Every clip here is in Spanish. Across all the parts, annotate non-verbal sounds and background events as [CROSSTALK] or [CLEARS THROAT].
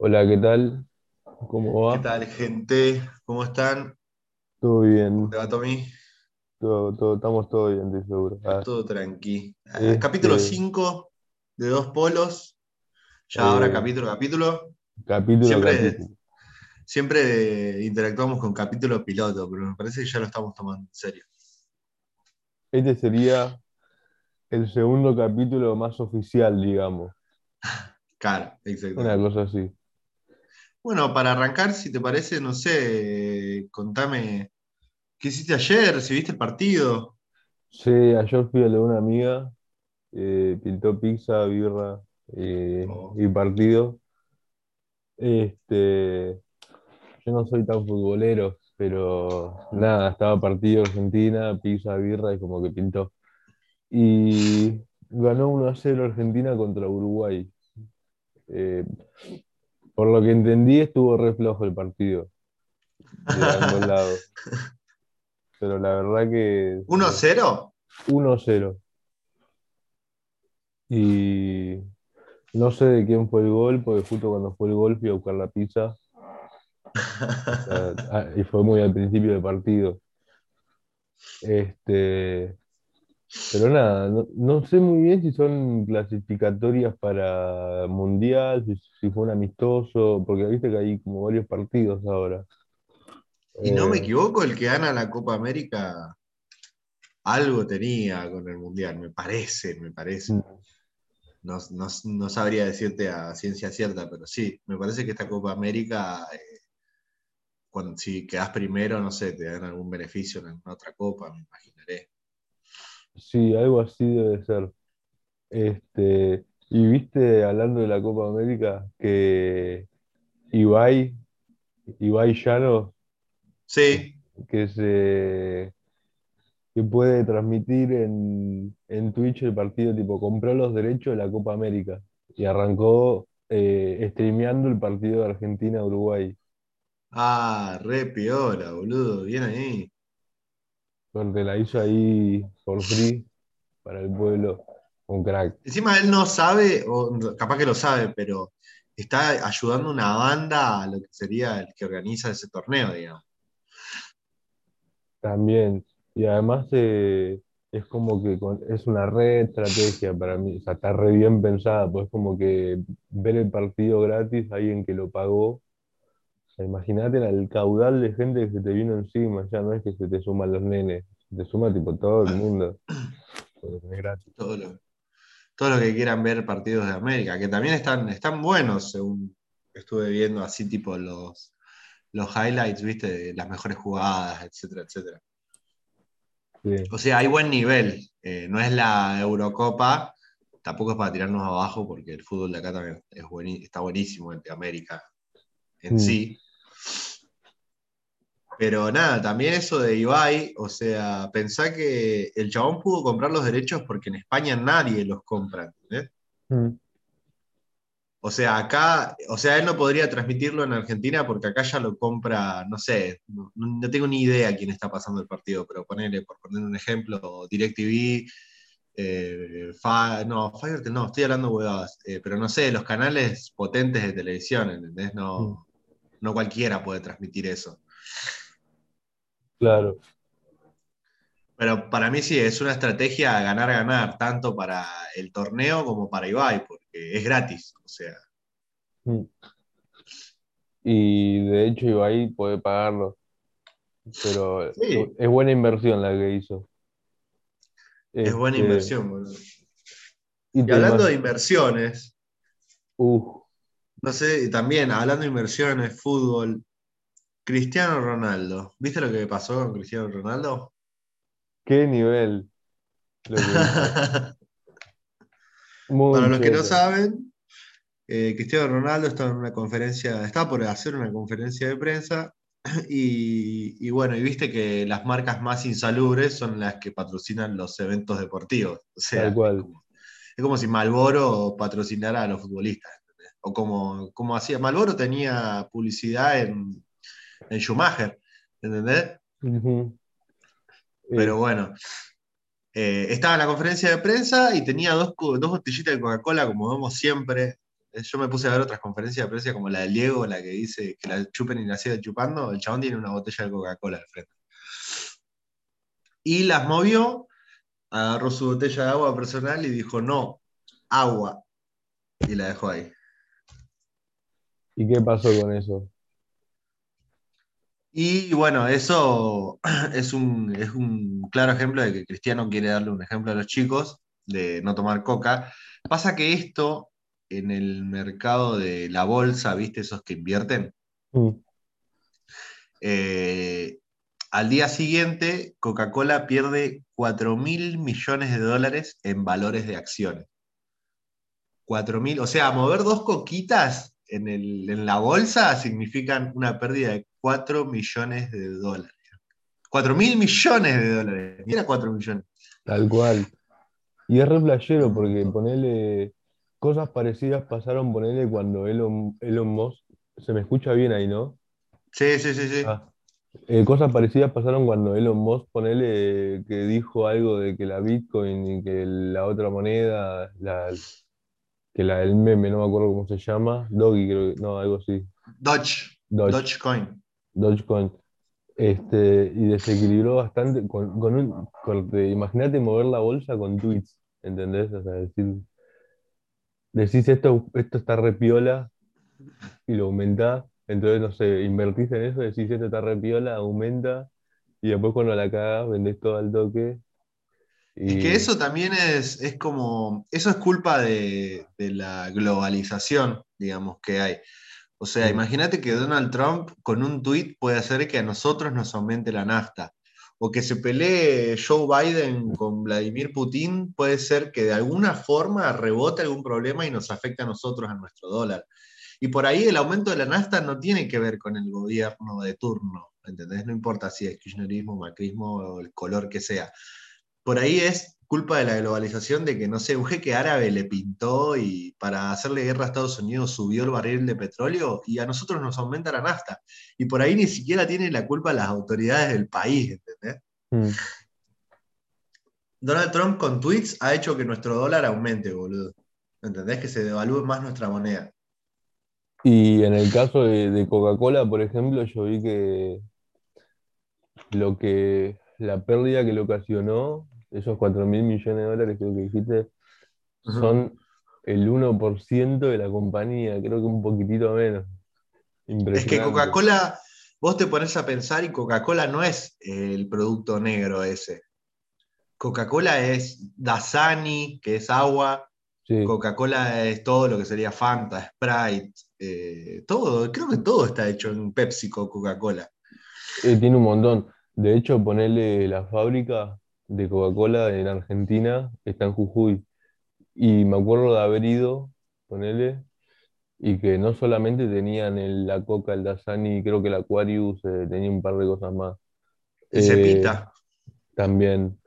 Hola, ¿qué tal? ¿Cómo ¿Qué va? tal, gente? ¿Cómo están? Todo ¿Cómo te bien, va, Tommy? todo, todo, estamos todo bien, estoy seguro. Ah, Todo tranqui. Ah, capítulo este, 5 de Dos Polos. Ya ahora eh, capítulo capítulo. capítulo Siempre, capítulo. siempre interactuamos con capítulo piloto, pero me parece que ya lo estamos tomando en serio. Este sería el segundo capítulo más oficial, digamos, [LAUGHS] Claro, una exactamente. cosa así. Bueno, para arrancar, si te parece, no sé, contame, ¿qué hiciste ayer? ¿Si viste el partido? Sí, ayer fui a lo de una amiga, eh, pintó pizza, birra eh, Oh. y partido. Este, yo no soy tan futbolero, pero nada, estaba partido Argentina, pizza, birra y como que pintó. y ganó 1 a 0 Argentina contra Uruguay. Eh, por lo que entendí, estuvo re flojo el partido de ambos [LAUGHS] lados, pero la verdad que ¿Uno eh, cero? 1 a 0. Y no sé de quién fue el gol, porque justo cuando fue el gol fui a buscar la pizza, [LAUGHS] o sea, ah, y fue muy al principio del partido. Este, pero nada, no, no sé muy bien si son clasificatorias para mundial, si, si fue un amistoso, porque viste que hay como varios partidos ahora. Y no me Eh, equivoco, el que gana la Copa América algo tenía con el Mundial, me parece, me parece. mm, No, no- no sabría decirte a ciencia cierta, pero sí, me parece que esta Copa América, eh, cuando, si quedás primero, no sé, te dan algún beneficio en alguna otra copa, me imaginaré. Sí, algo así debe ser. Este, y viste, hablando de la Copa América, que Ibai, Ibai Llanos, Sí, que se que puede transmitir en, en Twitch el partido, tipo, compró los derechos de la Copa América y arrancó eh, streameando el partido de Argentina-Uruguay. ah, re piola, boludo, bien ahí. Porque la hizo ahí por free para el pueblo, un crack. Encima él no sabe, o capaz que lo sabe, pero está ayudando a una banda a lo que sería el que organiza ese torneo, digamos. También. Y además eh, es como que con- es una red estrategia para mí. O sea, está re bien pensada, pues como que ver el partido gratis, alguien que lo pagó. Sea, imagínate el caudal de gente que se te vino encima, ya no es que se te suman los nenes, se te suma tipo todo el mundo, [COUGHS] todo lo, todo lo que quieran ver partidos de América, que también están, están buenos, según estuve viendo así tipo los, los highlights, viste, de las mejores jugadas, etcétera, etcétera. Sí. O sea, hay buen nivel. Eh, no es la Eurocopa, tampoco es para tirarnos abajo, porque el fútbol de acá también es está buenísimo, el de América en Mm. sí. Pero nada, también eso de Ibai, o sea, pensá que el chabón pudo comprar los derechos porque en España nadie los compra, ¿entendés? Mm. O sea, acá, o sea, él no podría transmitirlo en Argentina porque acá ya lo compra, no sé, no, no tengo ni idea quién está pasando el partido, pero ponele, por poner un ejemplo, DirecTV, eh, Fa- no, Fivertel no, estoy hablando huevadas, eh, pero no sé, los canales potentes de televisión, ¿entendés? Mm. No, no cualquiera puede transmitir eso. Claro. Pero para mí sí, es una estrategia ganar-ganar, tanto para el torneo como para Ibai, porque es gratis, o sea, Mm. Y de hecho Ibai puede pagarlo, pero sí, es buena inversión la que hizo. es buena Este, inversión, boludo. y hablando de inversiones, Uh, no sé, y también hablando de inversiones, fútbol, Cristiano Ronaldo, ¿viste lo que pasó con Cristiano Ronaldo? qué nivel lo que hizo. [LAUGHS] Para los que no saben, eh, Cristiano Ronaldo está en una conferencia, está por hacer una conferencia de prensa [CLEARS THROAT] y, y bueno, y viste que las marcas más insalubres son las que patrocinan los eventos deportivos. O Tal sea, es cual. como, es como si Marlboro patrocinara a los futbolistas. ¿entendés? O como, como hacía, Marlboro tenía publicidad en, en Schumacher, ¿entendés? Ujú. Pero bueno, eh, estaba en la conferencia de prensa y tenía dos, dos botellitas de Coca-Cola, como vemos siempre, Eh, Yo me puse a ver otras conferencias de prensa como la de Diego, la que dice que la chupen y la siga chupando. El chabón tiene una botella de Coca-Cola al frente. Y las movió, agarró su botella de agua personal y dijo, no, agua. Y la dejó ahí. ¿Y qué pasó con eso? Y bueno, eso [CLEARS THROAT] es un, es un claro ejemplo de que Cristiano quiere darle un ejemplo a los chicos de no tomar coca. Pasa que esto en el mercado de la bolsa, ¿viste? Esos que invierten, Mm. eh, al día siguiente Coca-Cola pierde 4 mil millones de dólares en valores de acciones. 4 mil, o sea, mover dos coquitas en, el- en la bolsa significan una pérdida de 4 millones de dólares. 4 mil millones de dólares. Mira 4 millones. Tal cual. Y es re flashero porque ponele cosas parecidas pasaron, ponele cuando Elon, Elon Musk, se me escucha bien ahí, ¿no? Sí, sí, sí, sí. Ah, eh, cosas parecidas pasaron cuando Elon Musk, ponele que dijo algo de que la Bitcoin y que la otra moneda, la, que la del meme, no me acuerdo cómo se llama, Doggy creo que, no, algo así, Dodge, Doge, Dogecoin. Dogecoin, este, y desequilibró bastante con, con un, de- imagínate mover la bolsa con tweets, ¿entendés? O sea, decir, decís esto, esto está re piola y lo aumentás, entonces, no sé, invertís en eso, decís esto está re piola, aumenta, y después cuando la cagás, vendés todo al toque, Es que y eso también es, es como, eso es culpa de, de la globalización, digamos, que hay. O sea, imagínate que Donald Trump con un tuit puede hacer que a nosotros nos aumente la nafta. O que se pelee Joe Biden con Vladimir Putin, puede ser que de alguna forma rebote algún problema y nos afecte a nosotros, a nuestro dólar. Y por ahí el aumento de la nafta no tiene que ver con el gobierno de turno, ¿entendés? No importa si es kirchnerismo, macrismo o el color que sea por ahí es culpa de la globalización de que, no sé, un jeque árabe le pintó y para hacerle guerra a Estados Unidos subió el barril de petróleo y a nosotros nos aumenta la nafta. Y por ahí ni siquiera tienen la culpa las autoridades del país, ¿entendés? mm. Donald Trump con tweets ha hecho que nuestro dólar aumente, boludo. ¿Entendés? Que se devalúe más nuestra moneda. Y en el caso de, de Coca-Cola, por ejemplo, yo vi que lo que, la pérdida que le ocasionó, esos 4 mil millones de dólares creo que dijiste, son el 1% de la compañía, creo que un poquitito menos. Es que. Coca-Cola, vos te pones a pensar y Coca-Cola no es el producto negro ese. Coca-Cola es Dasani, que es agua, Sí, Coca-Cola es todo lo que sería Fanta, Sprite, eh, todo, creo que todo está hecho en Pepsi con Coca-Cola. eh, tiene un montón. De hecho, ponerle la fábrica de Coca-Cola en Argentina está en Jujuy. Y me acuerdo de haber ido, ponele, y que no solamente tenían el- la Coca, el Dasani, creo que el Aquarius, eh, tenía un par de cosas más. El Eh, Cepita, también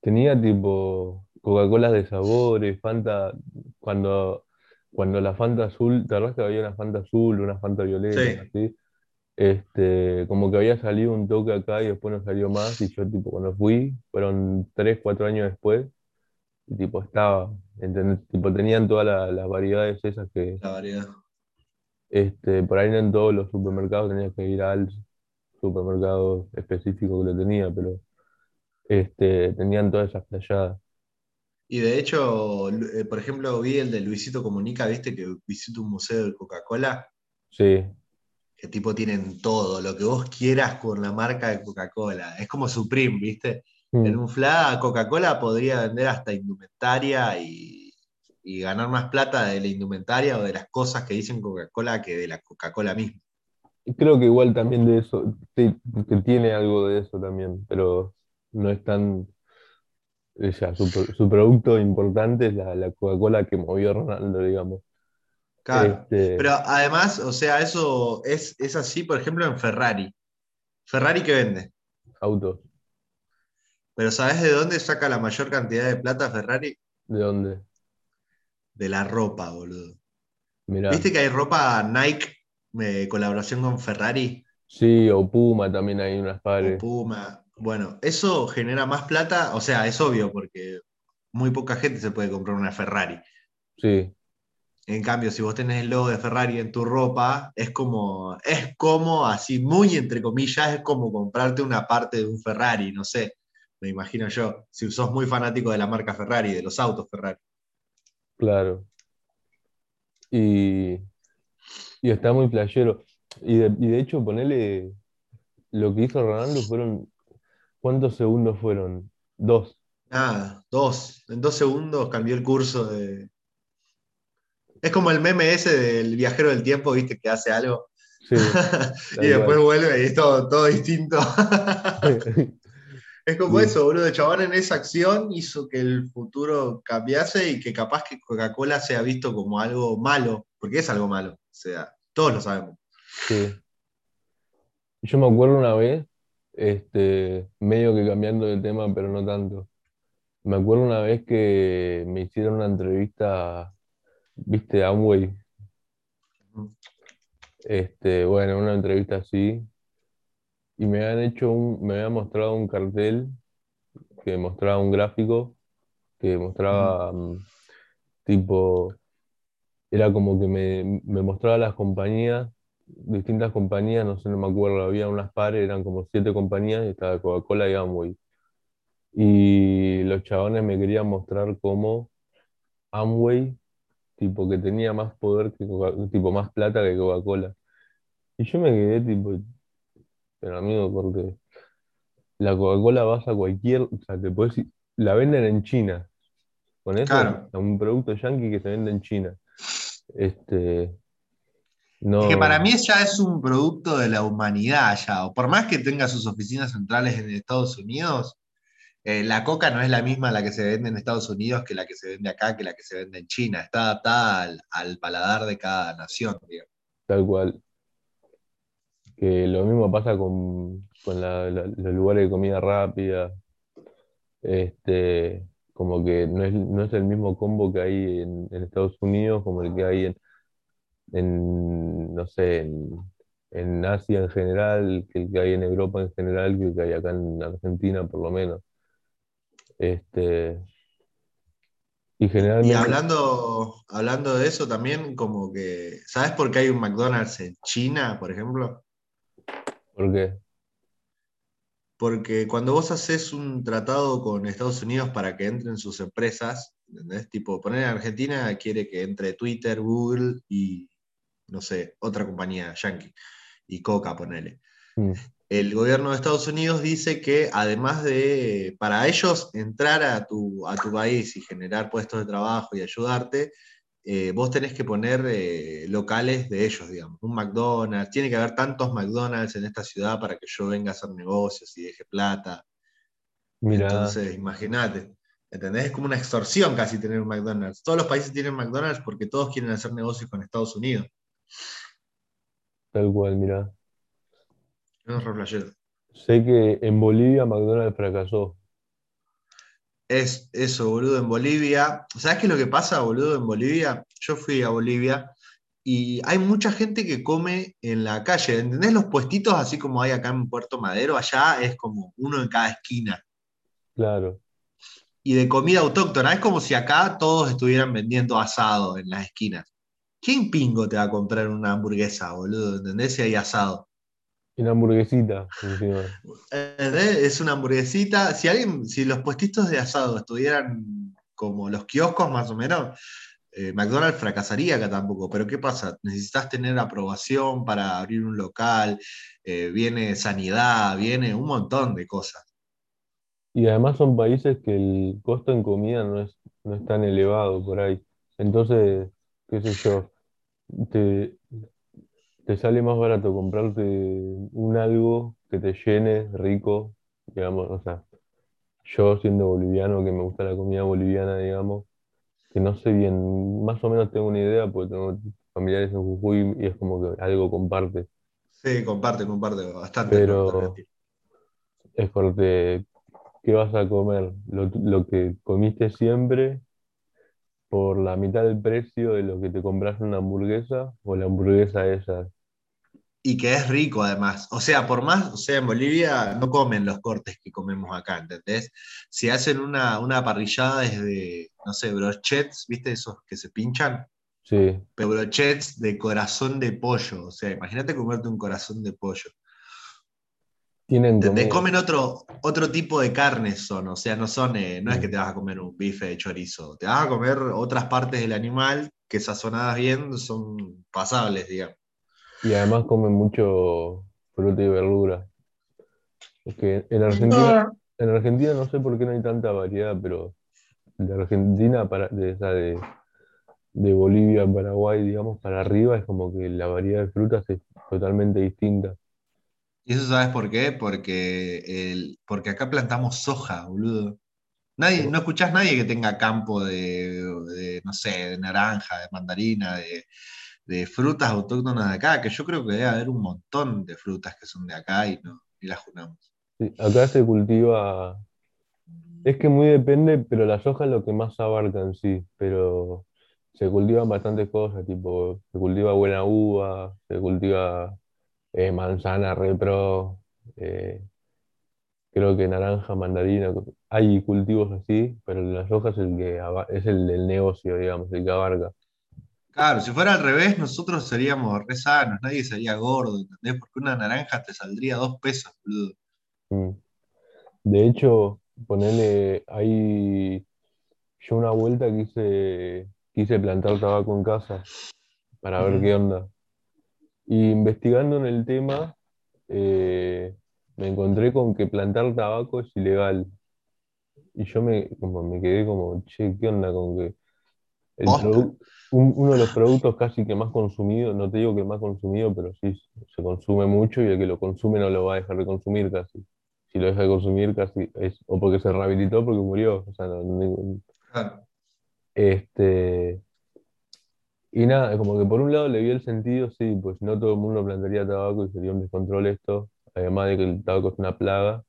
tenía tipo Coca-Cola de sabores, Fanta, cuando, cuando la Fanta azul, ¿te acuerdas que había una Fanta azul, una Fanta violeta, sí, así? Este, como que había salido un toque acá y después no salió más, y yo tipo cuando fui, fueron tres, cuatro años después, y tipo estaba, ¿entendés? Tipo tenían todas la- las variedades esas que la variedad. este, por ahí no en todos los supermercados tenías que ir al supermercado específico que lo tenía, pero este, tenían todas esas playadas. Y de hecho, eh, por ejemplo, vi el de Luisito Comunica, viste que visita un museo de Coca-Cola, Sí, que tipo tienen todo, lo que vos quieras con la marca de Coca-Cola. Es como Supreme, viste. En Mm. un FLA, Coca-Cola podría vender hasta indumentaria y, y ganar más plata de la indumentaria o de las cosas que dicen Coca-Cola que de la Coca-Cola misma. Creo que igual también de eso, sí, que tiene algo de eso también, pero no es tan, o sea, su, su producto importante es la, la Coca-Cola que movió Ronaldo, digamos. Claro. Este, Pero además, o sea, eso es, es así, por ejemplo, en Ferrari. Ferrari que vende. autos, Pero ¿sabés de dónde saca la mayor cantidad de plata Ferrari? ¿de dónde? De la ropa, boludo. Mirá, ¿Viste que hay ropa Nike, eh, colaboración con Ferrari sí, o Puma también hay unas o pares, Puma? Bueno, eso genera más plata, o sea, es obvio porque muy poca gente se puede comprar una Ferrari. sí, En cambio, si vos tenés el logo de Ferrari en tu ropa, es como, es como, así muy entre comillas, es como comprarte una parte de un Ferrari, no sé, me imagino yo, si sos muy fanático de la marca Ferrari, de los autos Ferrari. Claro. Y, y está muy playero. Y de, y de hecho, ponele lo que hizo Ronaldo fueron, ¿cuántos segundos fueron? Dos. Nada, dos. En dos segundos cambió el curso de. Es como el meme ese del viajero del tiempo, viste, que hace algo. Sí, [LAUGHS] y después vuelve y es todo, todo distinto. [LAUGHS] es como Sí. eso, boludo. Chabón en esa acción hizo que el futuro cambiase y que capaz que Coca-Cola sea visto como algo malo, porque es algo malo. O sea, todos lo sabemos. Sí. Yo me acuerdo una vez, este, medio que cambiando de tema, pero no tanto. Me acuerdo una vez que me hicieron una entrevista, viste, Amway. Este, bueno, una entrevista así. Y me habían hecho un, me habían mostrado un cartel que mostraba un gráfico que mostraba mm, tipo, era como que me, me mostraba las compañías, distintas compañías, no sé, no me acuerdo, había unas pares, eran como siete compañías, y estaba Coca-Cola y Amway. Y los chabones me querían mostrar cómo Amway, tipo, que tenía más poder que tipo, más plata que Coca-Cola. Y yo me quedé tipo, pero amigo, porque la Coca-Cola vas a cualquier, o sea, te puedes ir- la venden en China. Con eso, Claro. a un producto yankee que se vende en China. Este, Es no, que para mí ya es un producto de la humanidad ya, o por más que tenga sus oficinas centrales en Estados Unidos, eh, la coca no es la misma la que se vende en Estados Unidos que la que se vende acá, que la que se vende en China. Está adaptada al, al paladar de cada nación, digamos. tal cual. Que lo mismo pasa con, con los lugares de comida rápida. Este, como que no es, no es el mismo combo que hay en, Estados Unidos como el que hay en, no sé, en, Asia en general, que el que hay en Europa en general, el que hay acá en Argentina por lo menos. Este, y Y generalmente, hablando, hablando de eso también, como que, ¿sabes por qué hay un McDonald's en China, por ejemplo? ¿por qué? Porque cuando vos haces un tratado con Estados Unidos para que entren sus empresas, ¿entendés? Tipo, poner en Argentina quiere que entre Twitter, Google y, no sé, otra compañía yankee, y Coca, ponele. Mm, El gobierno de Estados Unidos dice que además de, para ellos, entrar a tu, a tu país y generar puestos de trabajo y ayudarte, eh, vos tenés que poner eh, locales de ellos, digamos, un McDonald's, tiene que haber tantos McDonald's en esta ciudad para que yo venga a hacer negocios y deje plata. Mira, Entonces, imagínate, ¿entendés? Es como una extorsión casi tener un McDonald's. Todos los países tienen McDonald's porque todos quieren hacer negocios con Estados Unidos. tal cual, mira. Sé que en Bolivia McDonald's fracasó. Es eso, boludo, en Bolivia. ¿Sabes qué es lo que pasa, boludo, en Bolivia? Yo fui a Bolivia y hay mucha gente que come en la calle. ¿Entendés los puestitos así como hay acá en Puerto Madero? Allá es como uno en cada esquina. Claro, Y de comida autóctona. Es como si acá todos estuvieran vendiendo asado en las esquinas. ¿Quién pingo te va a comprar una hamburguesa, boludo? ¿Entendés? Si hay asado. Una hamburguesita encima. ¿Entendés? Es una hamburguesita. Si alguien, si los puestitos de asado estuvieran como los kioscos más o menos, eh, McDonald's fracasaría acá tampoco. Pero ¿qué pasa? Necesitas tener aprobación para abrir un local, eh, viene sanidad, viene un montón de cosas. Y además son países que el costo en comida no es, no es tan elevado por ahí. Entonces, qué sé yo, te, te sale más barato comprarte un algo que te llene rico, digamos, o sea, yo siendo boliviano, que me gusta la comida boliviana, digamos, que no sé bien, más o menos tengo una idea, porque tengo familiares en Jujuy y es como que algo comparte. Sí, comparte, comparte bastante. Pero-. Es porque, ¿qué vas a comer? Lo, lo que comiste siempre por la mitad del precio de lo que te compras una hamburguesa o la hamburguesa esa. Y que es rico además. O sea, por más, o sea, en Bolivia no comen los cortes que comemos acá, ¿entendés? Si hacen una, una parrillada desde, no sé, brochets, ¿viste? Esos que se pinchan. Sí, pero brochets de corazón de pollo. O sea, imagínate comerte un corazón de pollo. tienen ¿Entendés? Comen otro, otro tipo de carnes son, o sea, no son, eh, no es que te vas a comer un bife de chorizo, te vas a comer otras partes del animal que sazonadas bien son pasables, digamos. Y además comen mucho fruta y verdura. Es que en Argentina, en Argentina no sé por qué no hay tanta variedad, pero de Argentina para, de, esa de, de Bolivia, Paraguay, digamos, para arriba es como que la variedad de frutas es totalmente distinta. ¿Y eso sabes por qué? Porque, el, porque acá plantamos soja, boludo. Nadie, no escuchás nadie que tenga campo de, de, no sé, de naranja, de mandarina, de, de frutas autóctonas de acá, que yo creo que debe haber un montón de frutas que son de acá y no, las junamos. Sí, acá se cultiva, es que muy depende, pero la soja es lo que más abarca en sí, pero se cultivan bastantes cosas, tipo, se cultiva buena uva, se cultiva eh, manzana, repro, eh, creo que naranja, mandarina, hay cultivos así, pero la soja es el que es el del negocio, digamos, el que abarca. Claro, si fuera al revés, nosotros seríamos re sanos, nadie sería gordo, ¿entendés? Porque una naranja te saldría dos pesos, boludo. Mm. De hecho, ponele, hay, yo una vuelta quise, quise plantar tabaco en casa para ver Ujú. qué onda. Y investigando en el tema, eh, me encontré con que plantar tabaco es ilegal. Y yo me, como, me quedé como, che, ¿qué onda con que el produ- un- uno de los productos casi que más consumido, no te digo que más consumido, pero sí se consume mucho y el que lo consume no lo va a dejar de consumir casi. Si lo deja de consumir casi es o porque se rehabilitó o porque murió. O sea, no- no- Claro. este, y nada, como que por un lado le vi el sentido, sí, pues no todo el mundo plantaría tabaco y sería un descontrol esto, además de que el tabaco es una plaga,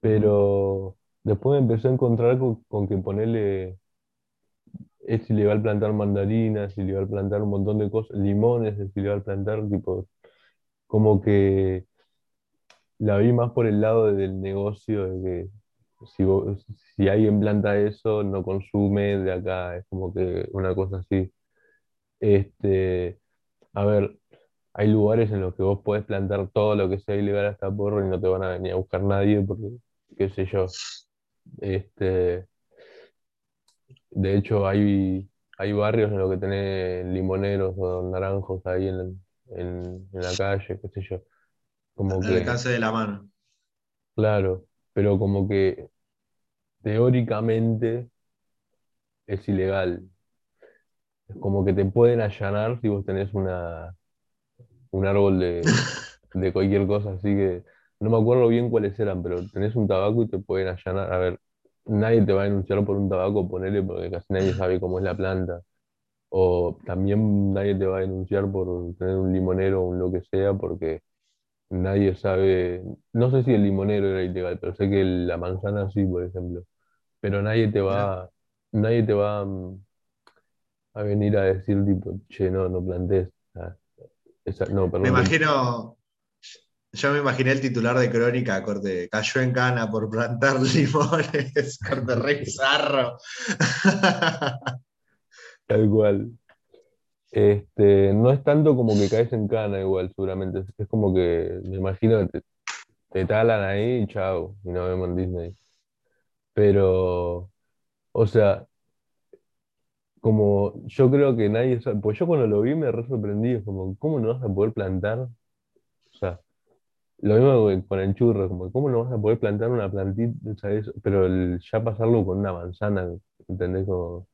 pero después me empecé a encontrar con, con que ponerle, es ilegal plantar mandarinas, es ilegal plantar un montón de cosas, limones, es ilegal plantar, tipo, como que la vi más por el lado del negocio, de que si, si alguien planta eso, no consume de acá, es como que una cosa así. Este, a ver, hay lugares en los que vos podés plantar todo lo que sea ilegal hasta porro y no te van a venir a buscar nadie porque, qué sé yo. Este, de hecho, hay, hay barrios en los que tenés limoneros o naranjos ahí en, en, en la calle, qué sé yo. Como Al que, alcance de la mano. claro, pero como que teóricamente es ilegal. Es como que te pueden allanar si vos tenés una, un árbol de, [LAUGHS] de cualquier cosa, así que no me acuerdo bien cuáles eran, pero tenés un tabaco y te pueden allanar. A ver, nadie te va a denunciar por un tabaco, ponele, porque casi nadie sabe cómo es la planta. O también nadie te va a denunciar por tener un limonero o un lo que sea, porque nadie sabe, no sé si el limonero era ilegal, pero sé que la manzana sí, por ejemplo. Pero nadie te va, nadie te va mm, a venir a decir tipo, che, no, no plantes. Ah, esa- no, Me perdón, te- imagino, yo me imaginé el titular de Crónica, corte, cayó en cana por plantar [LAUGHS] limones, corte re bizarro. [LAUGHS] tal cual. Este, no es tanto como que caes en cana igual, seguramente. Es, como que me imagino te, te talan ahí y chao, y nos vemos en Disney. Pero, o sea, como yo creo que nadie sabe, pues yo cuando lo vi me re sorprendí, como, ¿cómo no vas a poder plantar? Lo mismo que con el churro, como, ¿cómo no vas a poder plantar una plantita, ¿sabes? Pero el- ya pasarlo con una manzana, ¿entendés? Como,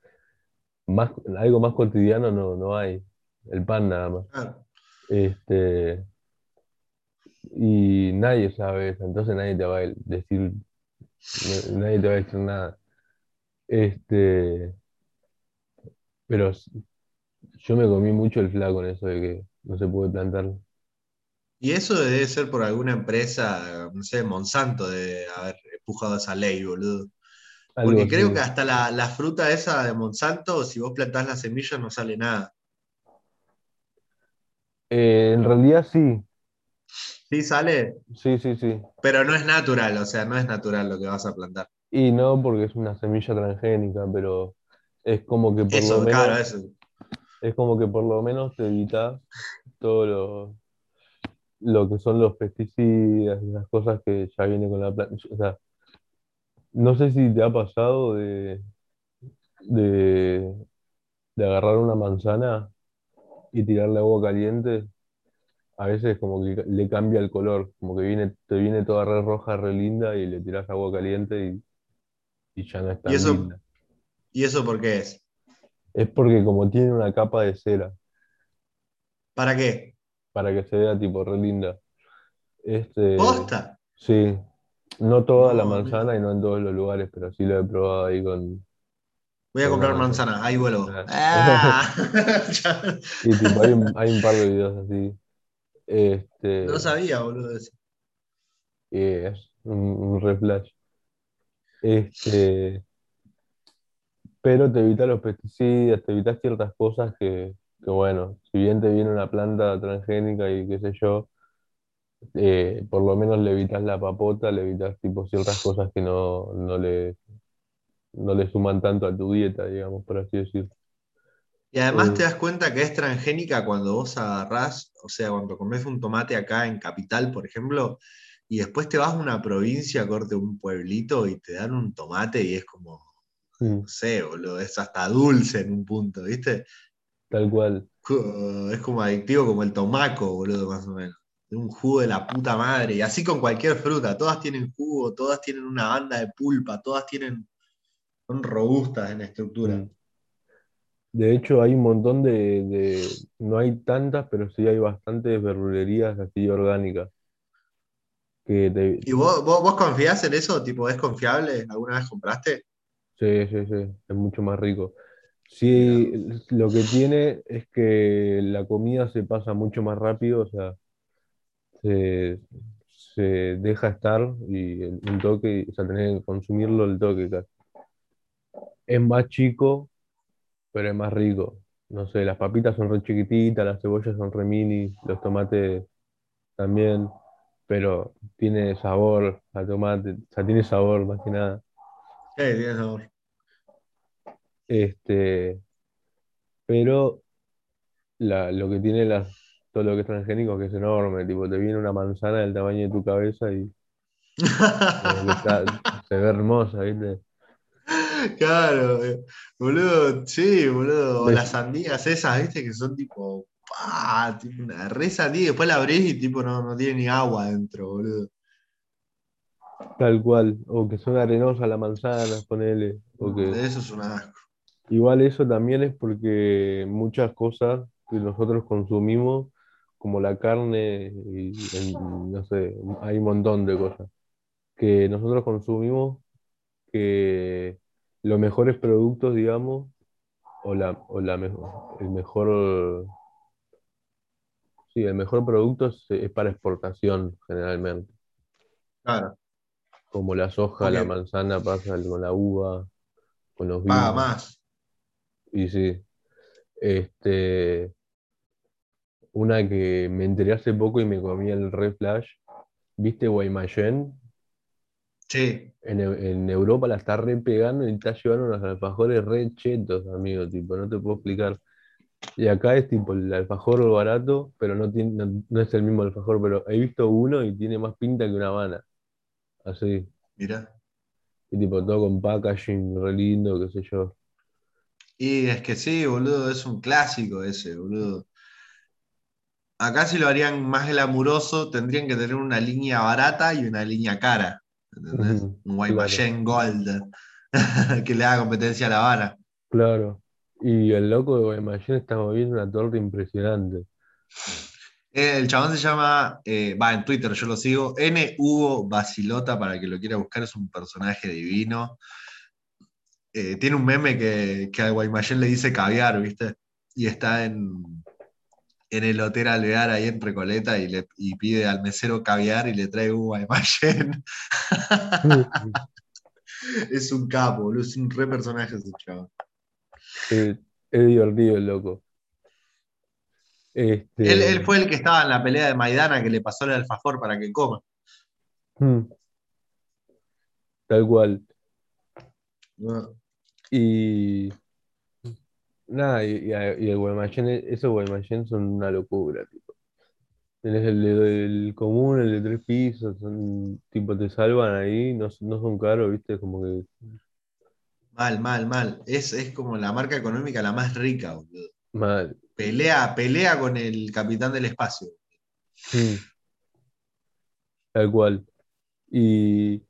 más, algo más cotidiano no, no hay, el pan nada más. Este, y nadie sabe eso, entonces nadie te va a decir, nadie te va a decir nada. Este, pero yo me comí mucho el flaco en eso de que no se puede plantar Y eso debe ser por alguna empresa, no sé, Monsanto de haber empujado esa ley, boludo. algo Porque creo que hasta la, la fruta esa de Monsanto, si vos plantás las semillas, no sale nada. Eh, en realidad sí, Sí sale, sí, sí, sí. pero no es natural, o sea, no es natural lo que vas a plantar. Y no porque es una semilla transgénica, pero es como que por lo Eso, claro, menos, eso. Es como que por lo menos te evitas todo lo, lo que son los pesticidas las cosas que ya vienen con la planta. O sea, no sé si te ha pasado de, de, de agarrar una manzana y tirarle agua caliente. A veces como que le cambia el color, como que viene, te viene toda re roja, re linda y le tiras agua caliente y, y ya no es ¿Y tan eso, linda. y eso por qué es? Es porque como tiene una capa de cera, ¿Para qué? Para que se vea tipo re linda. Este, ¿Posta? sí, no toda la No, manzana y no en todos los lugares, pero sí lo he probado ahí con, Voy a con comprar manzana. manzana, ahí vuelvo. Ah. ¡Ah! [LAUGHS] Y tipo, hay un, hay un par de videos así. Este, No sabía, boludo, y es un, un re flash. Este, pero te evitas los pesticidas, te evitas ciertas cosas que, que, bueno, si bien te viene una planta transgénica y qué sé yo, eh, por lo menos le evitas la papota, le evitas tipo ciertas cosas que no, no le, no le suman tanto a tu dieta, digamos, por así decirlo. Y además Eh, te das cuenta que es transgénica cuando vos agarrás, o sea, cuando comes un tomate acá en Capital, por ejemplo, y después te vas a una provincia, corte un pueblito y te dan un tomate y es como, no sé, boludo, es hasta dulce en un punto, ¿viste? Tal cual. Cu- Es como adictivo como el tomaco, boludo, más o menos. Un jugo de la puta madre. Y así con cualquier fruta, todas tienen jugo, todas tienen una banda de pulpa, todas tienen, son robustas en estructura. Mm. De hecho, hay un montón de, de- no hay tantas, pero sí hay bastantes verdulerías así orgánicas. Que te, ¿Y vos, vos, vos confías en eso? Tipo, ¿es confiable? ¿Alguna vez compraste? sí, sí, sí, es mucho más rico. Sí, lo que tiene es que la comida se pasa mucho más rápido, o sea, se, se deja estar y el, un toque, o sea, tenés que consumirlo el toque casi. Es más chico, pero es más rico. No sé, las papitas son re chiquititas, las cebollas son re mini, los tomates también, pero tiene sabor a tomate, o sea, tiene sabor más que nada. Sí, tiene sabor. Este, pero la- lo que tiene las, todo lo que es transgénico que es enorme, tipo, te viene una manzana del tamaño de tu cabeza y está- [LAUGHS] se ve hermosa, ¿viste? Claro, eh, boludo, sí, boludo. O las sandías esas, viste, que son tipo, pa, tipo una re sandía, después la abrís y tipo no, no tiene ni agua adentro, boludo. Tal cual, o que son arenosas la manzana, ponele, o que Eso es un asco. Igual eso también es porque muchas cosas que nosotros consumimos, como la carne y no sé, hay un montón de cosas que nosotros consumimos que los mejores productos, digamos, o la, o la mejor, el mejor, sí, el mejor producto es, es para exportación generalmente, Claro, como la soja, la manzana pasa con la uva, con los paga vinos, más. Y sí, este, una que me enteré hace poco y me comí el re flash, ¿viste Guaymallén? Sí, En, en Europa la está re pegando y está llevando unos alfajores re chetos, amigo, tipo, no te puedo explicar. Y acá es tipo el alfajor barato, pero no, tiene, no, no es el mismo alfajor, pero he visto uno y tiene más pinta que una Habana. Así. mira. Y tipo todo con packaging re lindo, qué sé yo. Y es que sí, boludo, es un clásico ese, boludo. Acá si lo harían más glamuroso, tendrían que tener una línea barata y una línea cara. ¿Entendés? Un claro, Guaymallén Gold [LAUGHS] que le haga competencia a La Habana. claro. Y el loco de Guaymallén está moviendo una torta impresionante. Eh, El chabón se llama, eh, va en Twitter, yo lo sigo, N. Hugo Basilota, para que lo quiera buscar, es un personaje divino. Eh, tiene un meme que, que a Guaymallén le dice caviar, ¿viste? Y está en, en el Hotel Alvear ahí en Recoleta y, le, y pide al mesero caviar y le trae un Guaymallén. [LAUGHS] es un capo, boludo, es un re personaje ese chabón. Eh, es divertido el loco. Él, Este, él fue el que estaba en la pelea de Maidana que le pasó el alfajor para que coma. mm, tal cual. ¿no? Y nada, y, y, a- y el Guaymallén, esos Guaymallén son una locura, tipo. Tenés el de- el común, el de tres pisos, son, tipo, te salvan ahí, no, no son caros, ¿viste? Como que, Mal, mal, mal. Es, es como la marca económica la más rica, boludo. mal. Pelea, pelea con el capitán del espacio. Mm, tal cual. Y,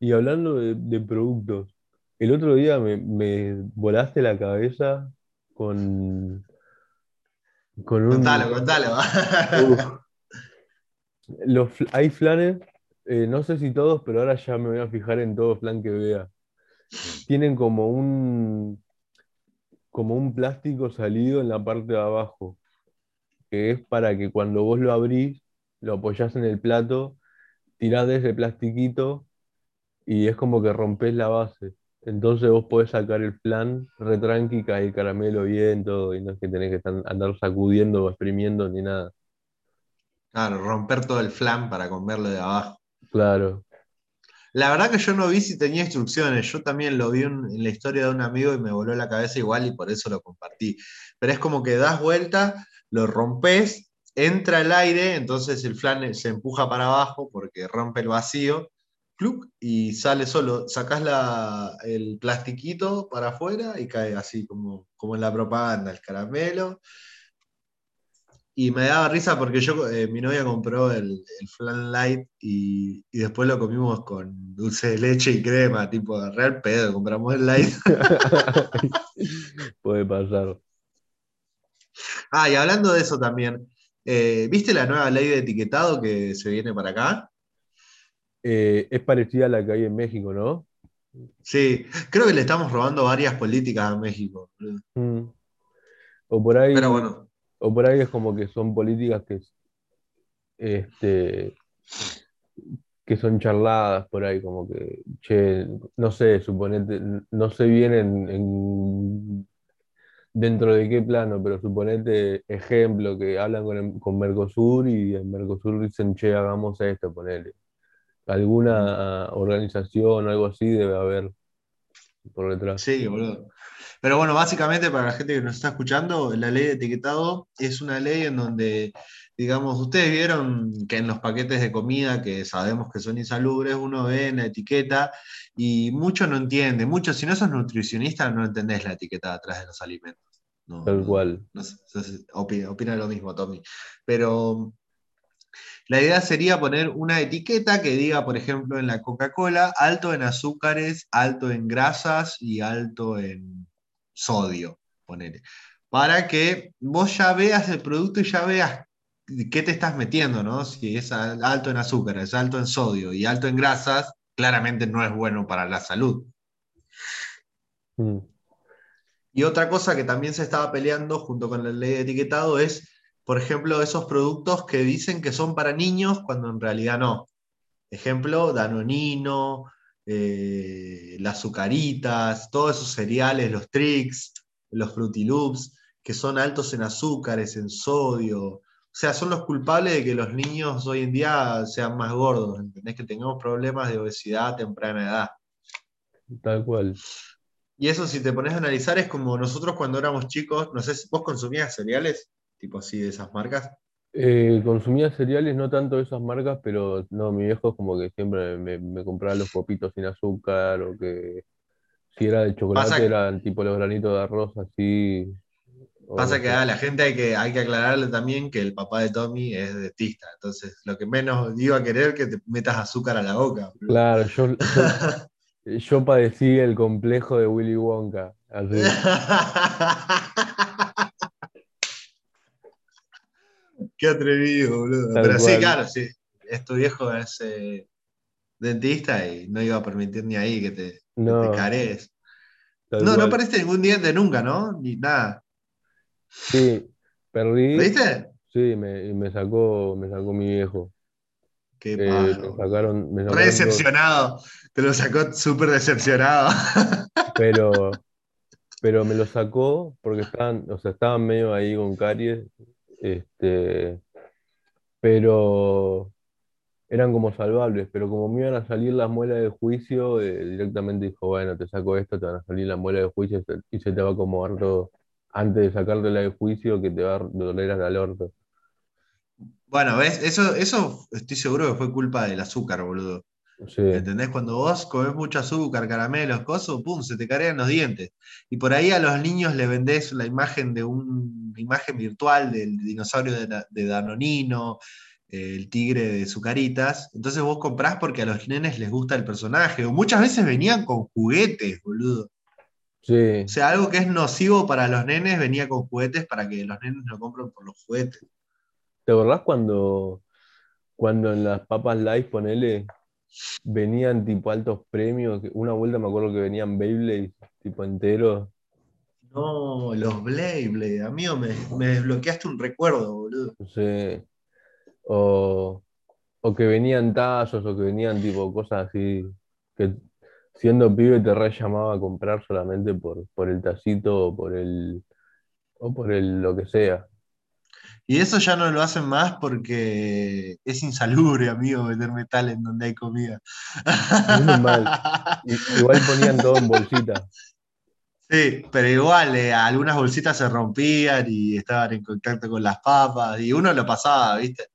y hablando de, de productos, el otro día me, me volaste la cabeza con, con Contalo, un... contalo. uf, [LAUGHS] los, hay flanes, eh, no sé si todos, pero ahora ya me voy a fijar en todo flan que vea. Tienen como un, como un plástico salido en la parte de abajo, que es para que cuando vos lo abrís, lo apoyás en el plato, tirás de ese plastiquito y es como que rompes la base. Entonces vos podés sacar el flan re tranqui, cae el caramelo bien, todo, y no es que tenés que estar- andar sacudiendo o exprimiendo ni nada. Claro, romper todo el flan para comerlo de abajo. Claro. La verdad que yo no vi si tenía instrucciones. Yo también lo vi un- en la historia de un amigo y me voló la cabeza igual y por eso lo compartí. Pero es como que das vuelta, lo rompes, entra el aire, entonces el flan se empuja para abajo porque rompe el vacío, ¡cluc! y sale solo. Sacás la- el plastiquito para afuera y cae así como, como en la propaganda, el caramelo. Y me daba risa porque yo, eh, mi novia compró el, el flan light y, y después lo comimos con dulce de leche y crema, tipo real pedo, compramos el light. [LAUGHS] Puede pasar. Ah, y hablando de eso también, eh, ¿viste la nueva ley de etiquetado que se viene para acá? Eh, es parecida a la que hay en México, ¿no? Sí, creo que le estamos robando varias políticas a México. Mm. O por ahí, Pero bueno, o por ahí es como que son políticas que, este, que son charladas por ahí, como que, che, no sé, suponete, no sé bien en, en- dentro de qué plano, pero suponete ejemplo, que hablan con, con Mercosur y en Mercosur dicen, che, hagamos esto, ponele. Alguna organización o algo así debe haber por detrás. sí, boludo. Pero bueno, básicamente para la gente que nos está escuchando, la ley de etiquetado es una ley en donde, digamos, ustedes vieron que en los paquetes de comida que sabemos que son insalubres, uno ve en la etiqueta y mucho no entiende, mucho, si no sos nutricionista no entendés la etiqueta atrás de los alimentos. No, Tal cual. no no opina, opina lo mismo, Tommy. Pero la idea sería poner una etiqueta que diga, por ejemplo, en la Coca-Cola, alto en azúcares, alto en grasas y alto en sodio, ponele. Para que vos ya veas el producto y ya veas qué te estás metiendo, ¿no? Si es al- alto en azúcares, alto en sodio y alto en grasas, claramente no es bueno para la salud. Mm. Y otra cosa que también se estaba peleando junto con la ley de etiquetado es, por ejemplo, esos productos que dicen que son para niños cuando en realidad no. Ejemplo, Danonino, eh, las azucaritas, todos esos cereales, los Trix, los Fruity Loops, que son altos en azúcares, en sodio. O sea, son los culpables de que los niños hoy en día sean más gordos, ¿entendés? Que tengamos problemas de obesidad a temprana edad. Tal cual. Y eso, si te pones a analizar, es como nosotros cuando éramos chicos, no sé si vos consumías cereales, tipo así de esas marcas. Eh, consumía cereales, no tanto de esas marcas, pero no, mi viejo es como que siempre me, me compraba los popitos sin azúcar, o que si era de chocolate Pasa- eran tipo los granitos de arroz así. Pasa que a la gente hay que, hay que aclararle también que el papá de Tommy es dentista. Entonces, lo que menos iba a querer que te metas azúcar a la boca. Claro, yo, yo, [LAUGHS] yo padecí el complejo de Willy Wonka. Así. [LAUGHS] Qué atrevido, boludo. Tal Pero sí, claro, sí. Es tu viejo es eh, dentista y no iba a permitir ni ahí que te, que No, te carees. tal No, no perdiste ningún diente nunca, ¿no? Ni nada. Sí, perdí. ¿Viste? Sí, me, me sacó, me sacó mi viejo. Qué Eh, me sacaron, me dos, decepcionado. Te lo sacó súper decepcionado. [LAUGHS] pero, pero me lo sacó porque estaban, o sea, estaban medio ahí con caries, este, pero eran como salvables, pero como me iban a salir las muelas de juicio, eh, directamente dijo, bueno, te saco esto, te van a salir las muelas de juicio y se, te va a acomodar todo antes de sacarte la de juicio que te va a doler el orto. Bueno. Eso, eso estoy seguro que fue culpa del azúcar, boludo. Sí, ¿Entendés? Cuando vos comés mucho azúcar, caramelos, cosas, pum, se te caen los dientes. Y por ahí a los niños le vendés la imagen de un- una imagen virtual del dinosaurio de, de Danonino, el tigre de Zucaritas. Entonces vos comprás porque a los nenes les gusta el personaje. O muchas veces venían con juguetes, boludo. sí. O sea, algo que es nocivo para los nenes venía con juguetes para que los nenes lo compren por los juguetes. ¿Te acordás cuando, cuando en las papas live, ponele, venían tipo altos premios? Una vuelta me acuerdo que venían Beyblade, tipo enteros. No, los Blade, Blade, amigo, me, me desbloqueaste un recuerdo, boludo. Sé. O, o que venían tazos, o que venían tipo cosas así. Que siendo pibe te re llamaba a comprar solamente por, por el tacito o por el, o por el lo que sea. Y eso ya no lo hacen más porque es insalubre, amigo, meter metal en donde hay comida. Mal. [LAUGHS] I- Igual ponían todo en bolsita. Sí, pero igual, eh, algunas bolsitas se rompían y estaban en contacto con las papas y uno lo pasaba, ¿viste?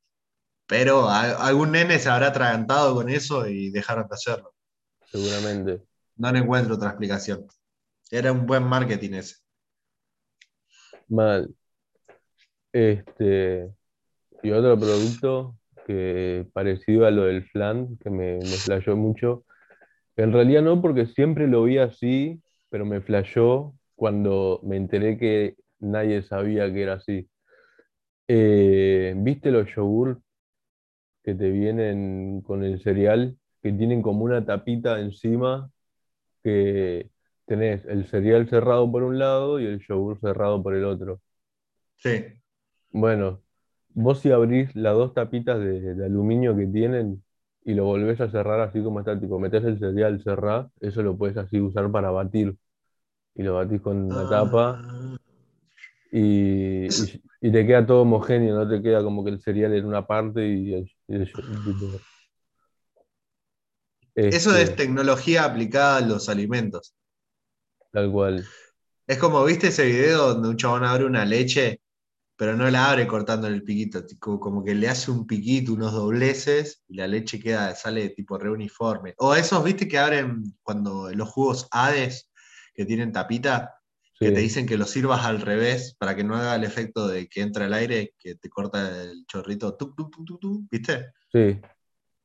Pero a- algún nene se habrá atragantado con eso y dejaron de hacerlo. seguramente. No le encuentro otra explicación. Era un buen marketing ese. Mal. Este, y otro producto que parecido a lo del flan, que me, me mucho. En realidad no, porque siempre lo vi así, pero me flashó cuando me enteré que nadie sabía que era así. Eh, ¿viste los yogur que te vienen con el cereal? Que tienen como una tapita encima que tenés el cereal cerrado por un lado y el yogur cerrado por el otro. Sí. Bueno, vos si abrís las dos tapitas de, de aluminio que tienen y lo volvés a cerrar así como está, tipo metés el cereal, cerrás, eso lo puedes así usar para batir. Y lo batís con la tapa Ah, y, eso, y, y te queda todo homogéneo, no te queda como que el cereal en una parte y el, y el- tipo, eso es este, tecnología aplicada a los alimentos. tal cual. Es como, ¿viste ese video donde un chabón abre una leche, pero no la abre cortando el piquito? tipo, como que le hace un piquito, unos dobleces, y la leche queda, sale tipo reuniforme. O esos, ¿viste que abren cuando los jugos Hades, que tienen tapita, que te dicen que lo sirvas al revés para que no haga el efecto de que entra el aire, que te corta el chorrito, tuc, tuc, tuc, tuc, tuc, ¿viste? sí,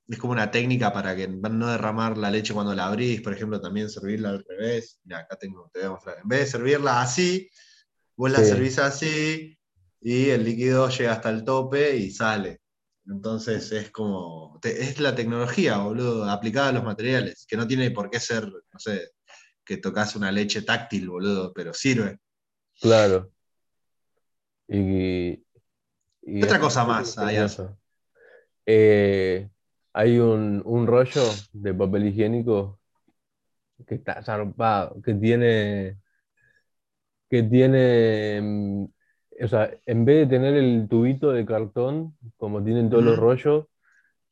Es como una técnica para que no derramar la leche cuando la abrís, por ejemplo, también servirla al revés. Mira, acá tengo, te voy a mostrar. En vez de servirla así, vos la sí, servís así y el líquido llega hasta el tope y sale. Entonces es como, te- es la tecnología, boludo, aplicada a los materiales, que no tiene por qué ser, no sé, que tocas una leche táctil, boludo, pero sirve. claro. Y, y ¿Qué otra cosa más. Eh, hay un, un rollo de papel higiénico que está zarpado, que tiene, que tiene, mm, o sea, en vez de tener el tubito de cartón, como tienen todos los rollos,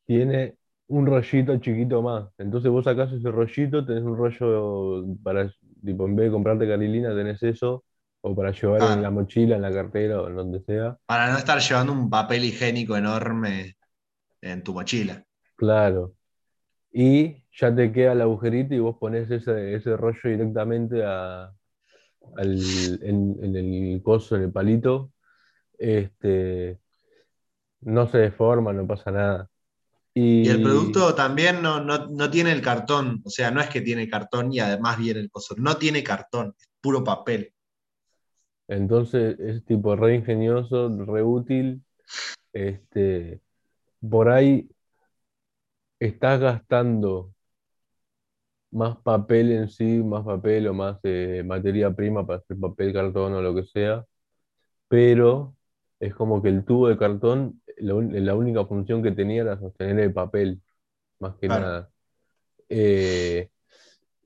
tiene un rollito chiquito más. Entonces vos sacás ese rollito, tenés un rollo para, tipo, en vez de comprarte carilina, tenés eso, o para llevar en la mochila, en la cartera o en donde sea. para no estar llevando un papel higiénico enorme en tu mochila. Claro. Y ya te queda el agujerito y vos pones ese, ese rollo directamente a- al, en, en el coso, en el palito. Este, no se deforma, no pasa nada. Y el producto también no, no, no tiene el cartón, o sea, no es que tiene cartón y además viene el coso, no tiene cartón, es puro papel. entonces es tipo re ingenioso, re útil. Este, por ahí estás gastando más papel en sí, más papel o más eh, materia prima para hacer papel, cartón o lo que sea, pero es como que el tubo de cartón, la, un- la única función que tenía era sostener el papel, más que Claro, nada. Eh,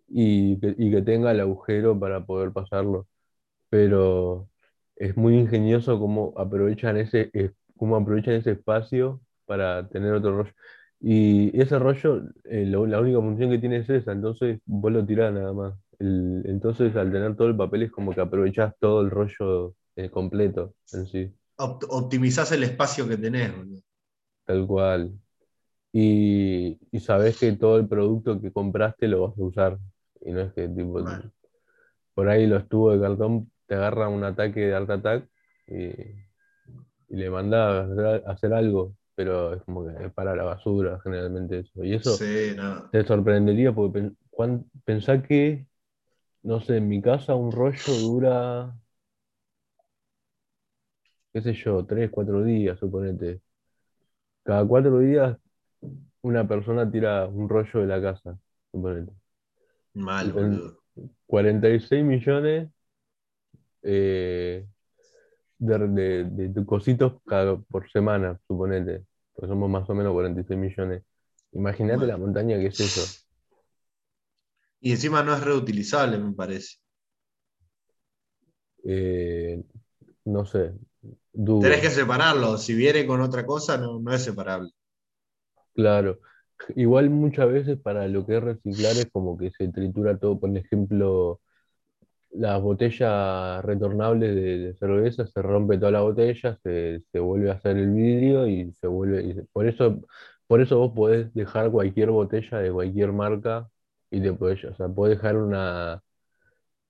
y, que, y que tenga el agujero para poder pasarlo. Pero es muy ingenioso cómo aprovechan ese, cómo aprovechan ese espacio para tener otro rollo. Y ese rollo, eh, lo- la única función que tiene es esa, entonces vos lo tirás nada más. El- entonces al tener todo el papel es como que aprovechás todo el rollo eh, completo en sí, Opt- optimizás el espacio que tenés, boludo. tal cual. Y, y sabés que todo el producto que compraste lo vas a usar. Y no es que tipo, Mal. por ahí los tubos de cartón te agarran un ataque de art attack y, y le mandás a hacer, a hacer algo, pero es como que es para la basura generalmente eso. Y eso Sí, no. te sorprendería porque pen- pensá que, no sé, en mi casa un rollo dura, qué sé yo, tres, cuatro días, suponete. Cada cuatro días una persona tira un rollo de la casa, suponete. Mal, boludo. 46 millones eh, de, de- de- de cositos cada, por semana, suponete. Pues somos más o menos 46 millones. Imagínate la montaña que es eso. Y encima no es reutilizable, me parece. Eh, no sé, Tenés que dudo. separarlo. Si viene con otra cosa, no, no es separable. Claro. Igual muchas veces para lo que es reciclar es como que se tritura todo. Por ejemplo, las botellas retornables de, cerveza, se rompe toda la botella, se, se vuelve a hacer el vidrio y se vuelve. y por eso, por eso vos podés dejar cualquier botella de cualquier marca y te podés, o sea, podés dejar una,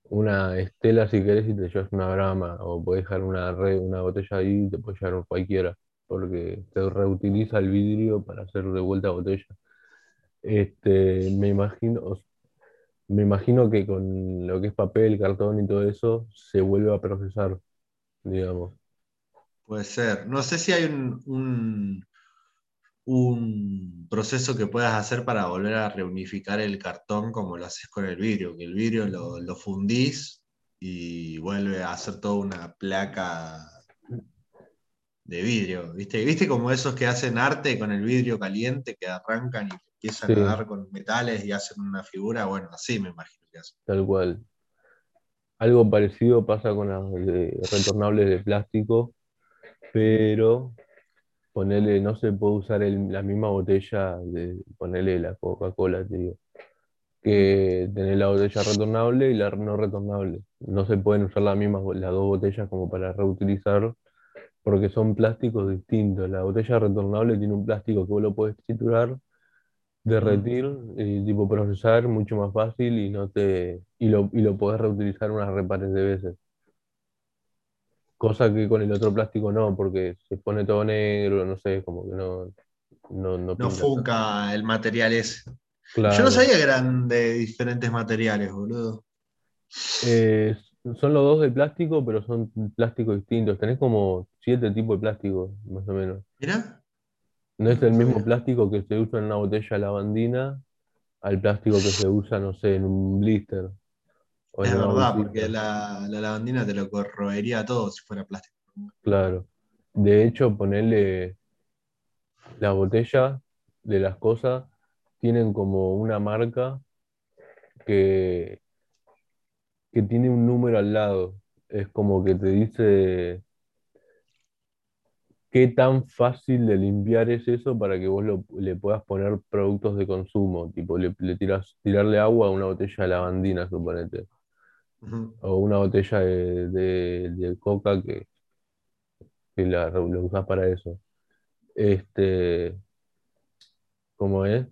una Estela si querés y te llevas una Brahma, o podés dejar una, re- una botella ahí y te podés llevar cualquiera, porque se reutiliza el vidrio para hacer de vuelta botella. Este, me imagino, me imagino que con lo que es papel, cartón y todo eso, se vuelve a procesar, digamos. Puede ser. No sé si hay un, un, proceso que puedas hacer para volver a reunificar el cartón como lo haces con el vidrio, que el vidrio lo, lo fundís y vuelve a hacer toda una placa de vidrio. ¿Viste? ¿Viste como esos que hacen arte con el vidrio caliente que arrancan y empiezan Sí, a dar con metales y hacen una figura? Bueno, así me imagino que hacen. tal cual. Algo parecido pasa con las de- retornables de plástico, pero ponele, no se puede usar el- la misma botella de ponerle la Coca-Cola, te digo. Que tener la botella retornable y la no retornable. No se pueden usar las mismas, las dos botellas como para reutilizar, porque son plásticos distintos. La botella retornable tiene un plástico que vos lo podés triturar. Derretir, y tipo procesar mucho más fácil y no te y lo, y lo podés reutilizar unas repares de veces. Cosa que con el otro plástico no, porque se pone todo negro, no sé, como que no, no, no No funca el material ese. Yo no sabía que eran de diferentes materiales, boludo. Eh, son los dos de plástico, pero son plásticos distintos. Tenés como siete tipos de plástico, más o menos. Mirá, No es el mismo plástico que se usa en una botella de lavandina al plástico que se usa, no sé, en un blister o Es en verdad, porque la, la lavandina te lo corroería todo si fuera plástico. Claro. De hecho, ponerle las botellas de las cosas tienen como una marca que, que tiene un número al lado. Es como que te dice ¿Qué tan fácil de limpiar es eso para que vos lo- le puedas poner productos de consumo? Tipo, le, le tiras, tirarle agua a una botella de lavandina, suponete. Ujú. O una botella de, de- de coca que, que la, la usás para eso. Este, ¿cómo es?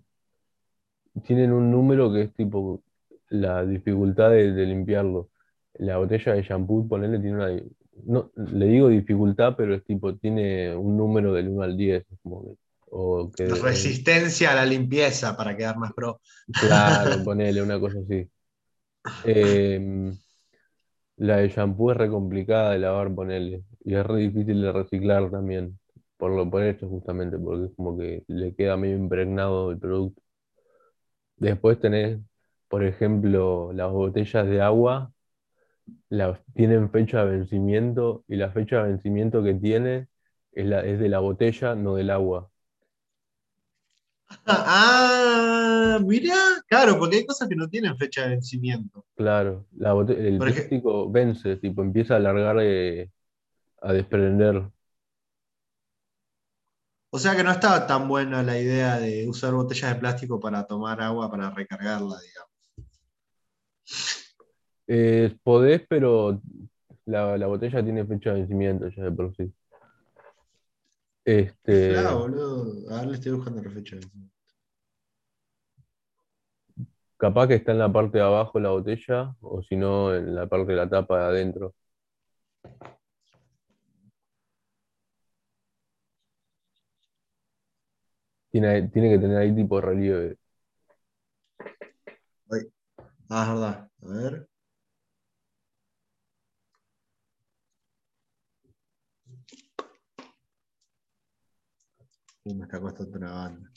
Tienen un número que es tipo la dificultad de, de limpiarlo. La botella de shampoo, ponele, tiene una... No, le digo dificultad, pero es tipo, tiene un número del uno al 10. es como que- o que, o Resistencia a la limpieza para quedar más pro. Claro, [LAUGHS] ponele una cosa así. Em, la de shampoo es re complicada de lavar, ponele. Y es re difícil de reciclar también. Por lo por eso justamente, porque es como que le queda medio impregnado el producto. Después tenés, por ejemplo, las botellas de agua, las, tienen fecha de vencimiento, y la fecha de vencimiento que tiene es, la, es de la botella, no del agua. [LAUGHS] Ah, mira, claro, porque hay cosas que no tienen fecha de vencimiento. Claro, la el Por plástico vence, tipo, empieza a alargar, eh, a desprender. O sea que no estaba tan buena la idea de usar botellas de plástico para tomar agua para recargarla, digamos. Eh, podés, pero la, la botella tiene fecha de vencimiento ya de por sí. Este, Claro, boludo. A ver, le estoy buscando la fecha. capaz que está en la parte de abajo la botella, o si no, en la parte de la tapa de adentro. Tiene, tiene que tener ahí tipo relieve. Ah, es verdad. A ver. Me está costando una banda.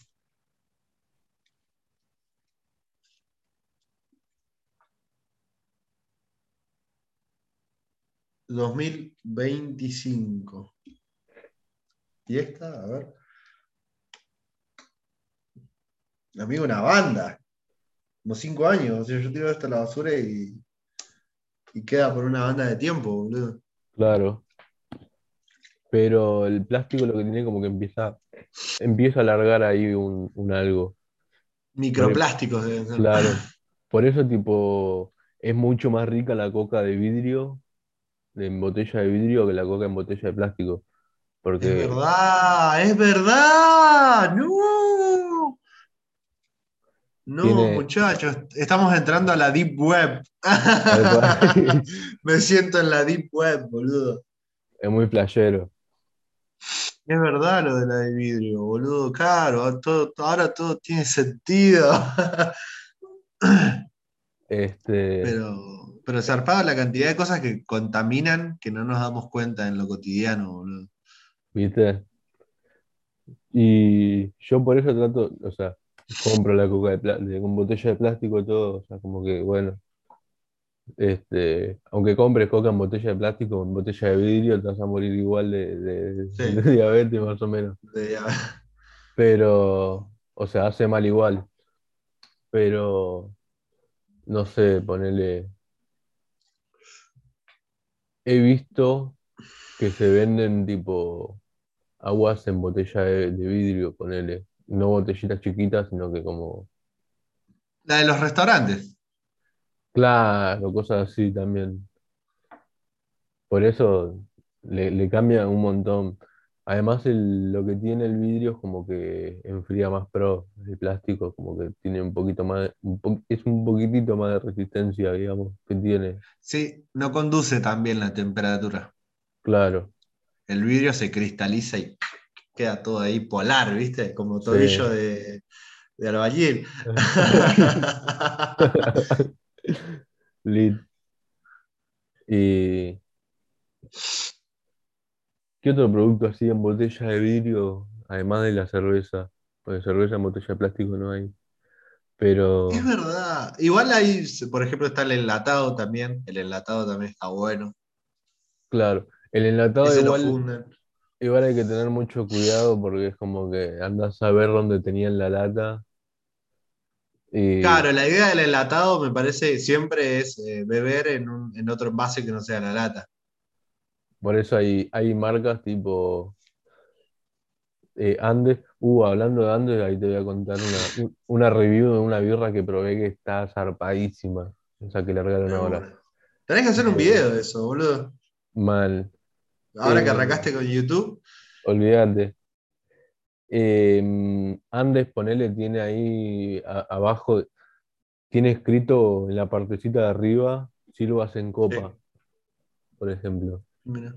Dos mil veinticinco. ¿Y esta? A ver. Amigo, una banda. Como cinco años. O sea, yo tiro esto a la basura y, y queda por una banda de tiempo, boludo. Claro. Pero el plástico lo que tiene como que empieza, empieza a alargar ahí un, un algo. Microplásticos deben ser. Claro. [LAUGHS] Por eso, tipo, es mucho más rica la coca de vidrio, en botella de vidrio, que la coca en botella de plástico. Es Porque, verdad, es verdad. No. No, Tiene- muchachos, estamos entrando a la Deep Web. [LAUGHS] Me siento en la Deep Web, boludo. es muy playero. Es verdad lo de la de vidrio, boludo. Claro, todo, ahora todo tiene sentido. [COUGHS] Este, Pero, pero zarpado la cantidad de cosas que contaminan que no nos damos cuenta en lo cotidiano, boludo. ¿viste? Y yo por eso trato, o sea, compro la coca de de- con botella de plástico todo, o sea, como que, bueno, este, aunque compres coca en botella de plástico o en botella de vidrio, te vas a morir igual de, de- Sí. de [LAUGHS] diabetes más o menos. De- Pero, o sea, hace mal igual. Pero, no sé, ponele. He visto que se venden tipo aguas en botella de, de vidrio, ponele. No botellitas chiquitas, sino que como, La de los restaurantes. Claro, cosas así también. Por eso le, le cambia un montón. Además, el- lo que tiene el vidrio es como que enfría más pro. El plástico como que tiene un poquito más, un po- es un poquitito más de resistencia, digamos, que tiene. Sí, no conduce tan bien la temperatura. Claro, El vidrio se cristaliza y queda todo ahí polar, ¿viste? Como tobillo Sí. de, de albañil. [LAUGHS] [LAUGHS] [LAUGHS] Lit. Y ¿qué otro producto así en botella de vidrio, además de la cerveza? Porque cerveza en botella de plástico no hay. Pero Es verdad. Igual ahí, por ejemplo, está el enlatado también. El enlatado también está bueno. claro, el enlatado Ese igual, igual hay que tener mucho cuidado porque es como que andas a ver dónde tenían la lata. Y Claro, la idea del enlatado me parece siempre es eh, beber en, un- en otro envase que no sea la lata. por eso hay, hay marcas tipo eh, Andes. Uh, hablando de Andes, ahí te voy a contar una, un- una review de una birra que probé que está zarpadísima. Esa que le regalan ahora. Tenés que hacer un video de eso, boludo. Mal. Ahora que Eh, arrancaste con YouTube. Olvídate. Eh, Andes, ponele, tiene ahí a- abajo, tiene escrito en la partecita de arriba, sirvas en copa, por ejemplo. Mira.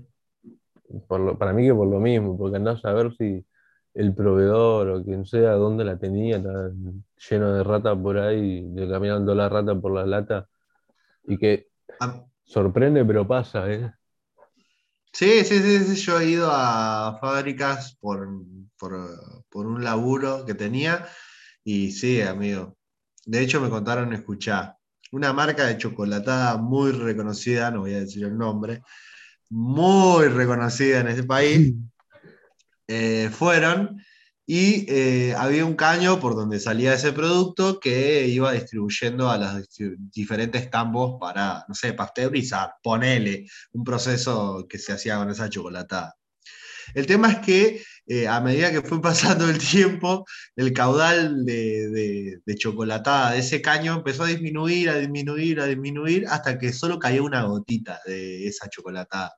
Por lo- para mí que por lo mismo, porque andás a ver si el proveedor o quien sea, dónde la tenía, está lleno de rata por ahí, cambiaron toda la rata por la lata, y que sorprende, pero pasa, ¿eh? Sí, sí, sí, sí, yo he ido a fábricas por, por, por un laburo que tenía y sí, amigo. De hecho, me contaron, escuchá, una marca de chocolatada muy reconocida, no voy a decir el nombre, muy reconocida en este país, eh, fueron y eh, había un caño por donde salía ese producto que iba distribuyendo a los diferentes tambos para, no sé, pasteurizar, ponele un proceso que se hacía con esa chocolatada. El tema es que eh, a medida que fue [LAUGHS] pasando el tiempo, el caudal de, de, chocolatada de ese caño empezó a disminuir, a disminuir, a disminuir, hasta que solo cayó una gotita de esa chocolatada.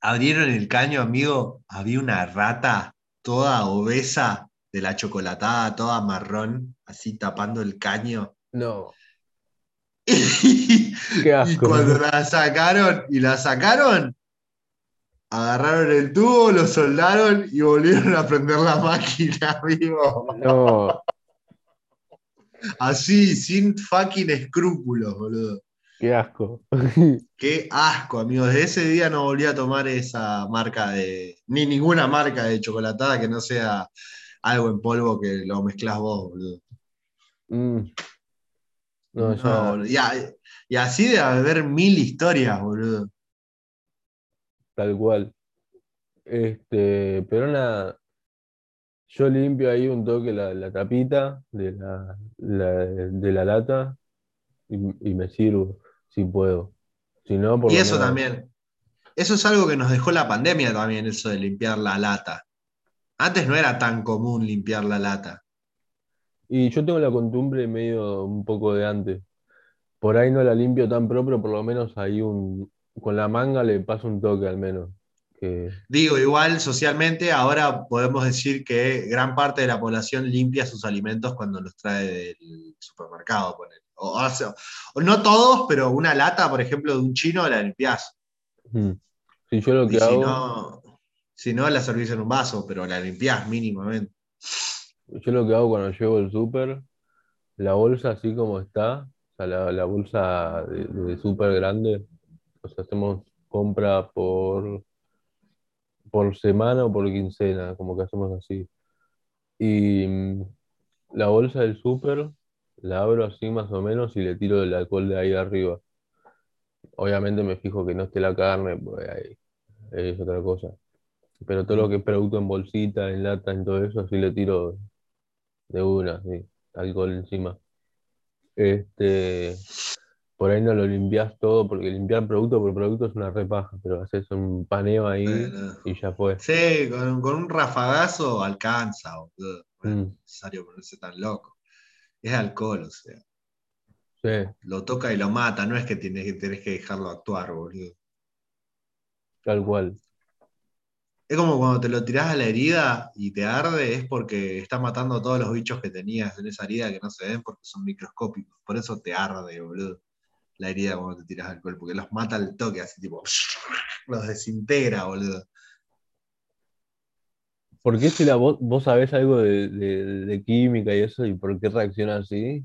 Abrieron el caño, amigo, había una rata toda obesa de la chocolatada, toda marrón, así tapando el caño. No. [LAUGHS] y, cuando la sacaron, y la sacaron, agarraron el tubo, lo soldaron y volvieron a prender la máquina, [LAUGHS] amigo. No. Así, sin fucking escrúpulos, boludo. Qué asco. [LAUGHS] Qué asco, amigo. Desde ese día no volví a tomar esa marca de. ni ninguna marca de chocolatada que no sea algo en polvo que lo mezclas vos, boludo. Mm. No, no y, y, así de haber mil historias, boludo. Tal cual. Este, pero nada, yo limpio ahí un toque la, tapita de la, de la lata y, me sirvo si puedo. Si no, y eso también. Eso es algo que nos dejó la pandemia también, eso de limpiar la lata. Antes no era tan común limpiar la lata. Y yo tengo la costumbre medio un poco de antes. Por ahí no la limpio tan propio, por lo menos ahí un, con la manga le paso un toque al menos. Digo, igual socialmente ahora podemos decir que gran parte de la población limpia sus alimentos cuando los trae del supermercado. O, no todos, pero una lata, por ejemplo, de un chino la limpias. Mm. Si yo lo que hago... Si no, si no, la servís en un vaso, pero la limpias mínimamente. Yo lo que hago cuando llevo el súper, la bolsa así como está, o sea, la, bolsa de, de súper grande, o sea, hacemos compra por, por semana o por quincena, como que hacemos así. Y mm, la bolsa del súper la abro así más o menos y le tiro el alcohol de ahí arriba. Obviamente me fijo que no esté la carne, pues ahí es otra cosa. Pero todo lo que es producto en bolsita, en lata, en todo eso, así le tiro de una, sí, alcohol encima. Este, por ahí no lo limpias todo, porque limpiar producto por producto es una repaja, pero haces un paneo ahí y ya fue. Sí, con, un rafagazo alcanza, boludo. No es mm. necesario ponerse tan loco. Es alcohol, o sea. Sí. Lo toca y lo mata, no es que tienes, que tenés que dejarlo actuar, boludo. Tal cual. Es como cuando te lo tirás a la herida y te arde, es porque está matando a todos los bichos que tenías en esa herida que no se ven porque son microscópicos. Por eso te arde, boludo la herida cuando te tiras alcohol, porque los mata al toque, así tipo, [LAUGHS] los desintegra, boludo. ¿Por qué si la, vos, vos sabés algo de, química y eso y por qué reacciona así?